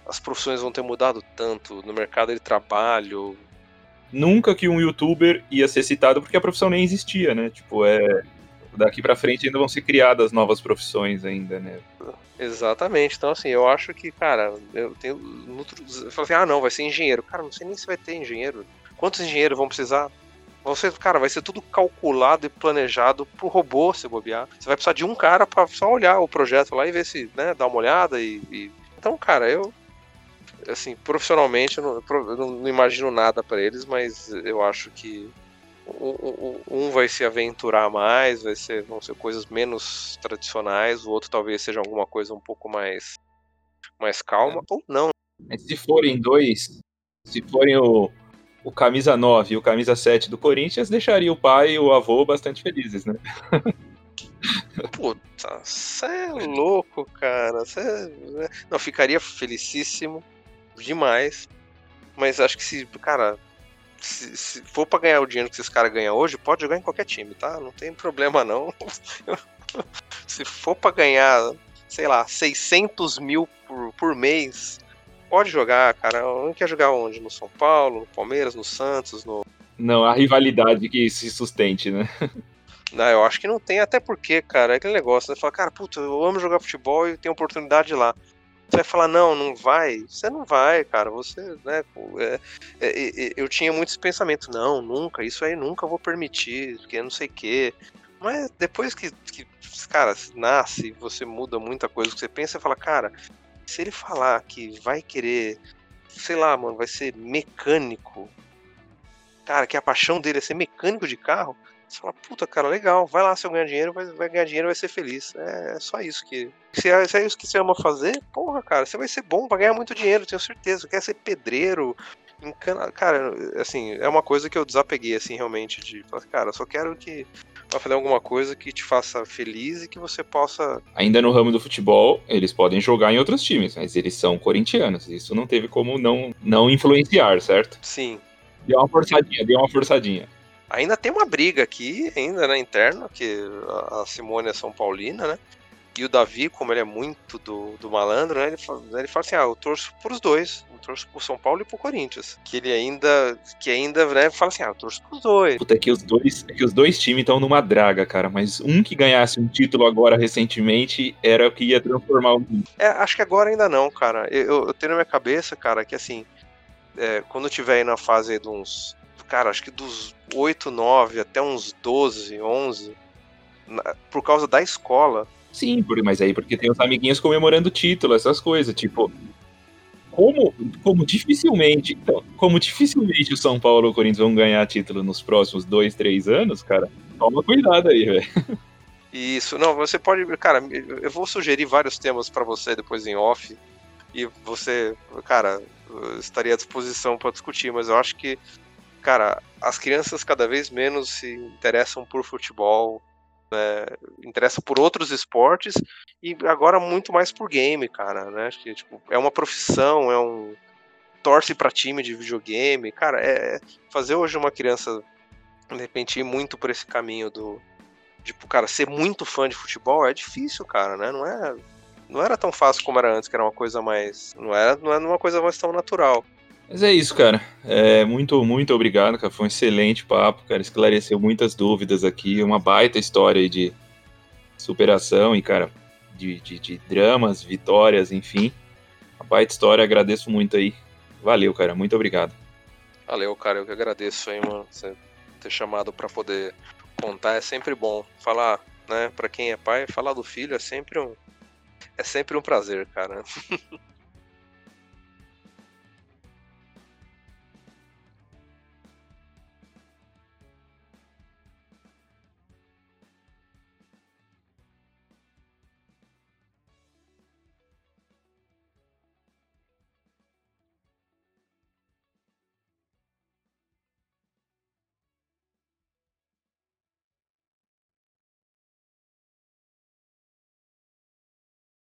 as profissões vão ter mudado tanto no mercado de trabalho,
nunca que um youtuber ia ser citado porque a profissão nem existia, né? Tipo, é daqui para frente ainda vão ser criadas novas profissões ainda, né?
Exatamente. Então, assim, eu acho que, cara, eu tenho. Eu falo assim, ah, não, vai ser engenheiro. Cara, não sei nem se vai ter engenheiro. Quantos engenheiros vão precisar? Você, cara, vai ser tudo calculado e planejado pro robô se bobear. Você vai precisar de um cara para só olhar o projeto lá e ver se, né, dar uma olhada e, e... Então, cara, eu assim, profissionalmente eu não, eu não imagino nada para eles, mas eu acho que um vai se aventurar mais, vai ser, vão ser coisas menos tradicionais, o outro talvez seja alguma coisa um pouco mais mais calma, é. ou não.
Se forem dois, se forem o, o camisa 9 e o camisa 7 do Corinthians, deixaria o pai e o avô bastante felizes, né?
Puta, você é louco, cara. Cê... É, não, ficaria felicíssimo demais. Mas acho que se, cara, se, se for para ganhar o dinheiro que esses caras ganham hoje, pode jogar em qualquer time, tá? Não tem problema não. se for para ganhar, sei lá, 600 mil por, por mês, pode jogar, cara. Não quer jogar onde? No São Paulo, no Palmeiras, no Santos, no.
Não, a rivalidade que se sustente, né?
Não, eu acho que não tem, até porque, cara, é aquele negócio, né? Fala, cara, puta, eu amo jogar futebol e tenho oportunidade lá. Você vai falar, não, não vai. Você não vai, cara. Você, né? É, é, é, eu tinha muitos pensamentos, não, nunca, isso aí nunca vou permitir, porque não sei o quê. Mas depois que, que, cara, nasce, você muda muita coisa que você pensa, você fala, cara, se ele falar que vai querer, sei lá, mano, vai ser mecânico, cara, que a paixão dele é ser mecânico de carro, você fala, puta, cara, legal, vai lá, se eu ganhar dinheiro, vai, vai ganhar dinheiro, vai ser feliz. É, é só isso que. Se é, se é, isso que você ama fazer, porra, cara, você vai ser bom, vai ganhar muito dinheiro, tenho certeza. Quer ser pedreiro, encana... Cara, assim, é uma coisa que eu desapeguei, assim, realmente, de falar, cara, só quero que vai fazer alguma coisa que te faça feliz e que você possa.
Ainda no ramo do futebol, eles podem jogar em outros times, mas eles são corintianos. Isso não teve como não, não influenciar, certo?
Sim.
Deu uma forçadinha, deu uma forçadinha.
Ainda tem uma briga aqui, ainda na né, interna, que a Simone é São Paulina, né? E o Davi, como ele é muito do, do malandro, né? Ele fala, ele fala assim: ah, eu torço pros dois. Eu torço pro São Paulo e pro Corinthians. Que ele ainda, que ainda, né, fala assim: ah, eu torço pros dois.
Puta, é que os dois, é que os dois times estão numa draga, cara. Mas um que ganhasse um título agora recentemente era o que ia transformar o
É, acho que agora ainda não, cara. Eu, eu tenho na minha cabeça, cara, que assim, é, quando tiver aí na fase de uns cara, acho que dos 8, 9 até uns 12, 11, por causa da escola.
Sim, mas aí porque tem os amiguinhos comemorando o título, essas coisas, tipo, como, como dificilmente, então, como dificilmente o São Paulo ou o Corinthians vão ganhar título nos próximos dois, três anos, cara, toma cuidado aí, velho.
Isso, não, você pode, cara, eu vou sugerir vários temas para você depois em off e você, cara, estaria à disposição para discutir, mas eu acho que cara, as crianças cada vez menos se interessam por futebol. é, interessa por outros esportes e agora muito mais por game, cara, né? Que tipo, é uma profissão, é um torce para time de videogame, cara, é fazer hoje uma criança de repente ir muito por esse caminho do tipo, cara, ser muito fã de futebol é difícil, cara, né? Não é não era tão fácil como era antes, que era uma coisa mais, não era, não era uma coisa mais tão natural.
Mas é isso, cara. É, muito, muito obrigado, cara. Foi um excelente papo, cara. Esclareceu muitas dúvidas aqui. Uma baita história de superação e, cara, de, de, de dramas, vitórias, enfim. Uma baita história. Agradeço muito aí. Valeu, cara. Muito obrigado.
Valeu, cara. Eu que agradeço aí, mano. Você ter chamado para poder contar é sempre bom. Falar, né, para quem é pai, falar do filho é sempre um é sempre um prazer, cara.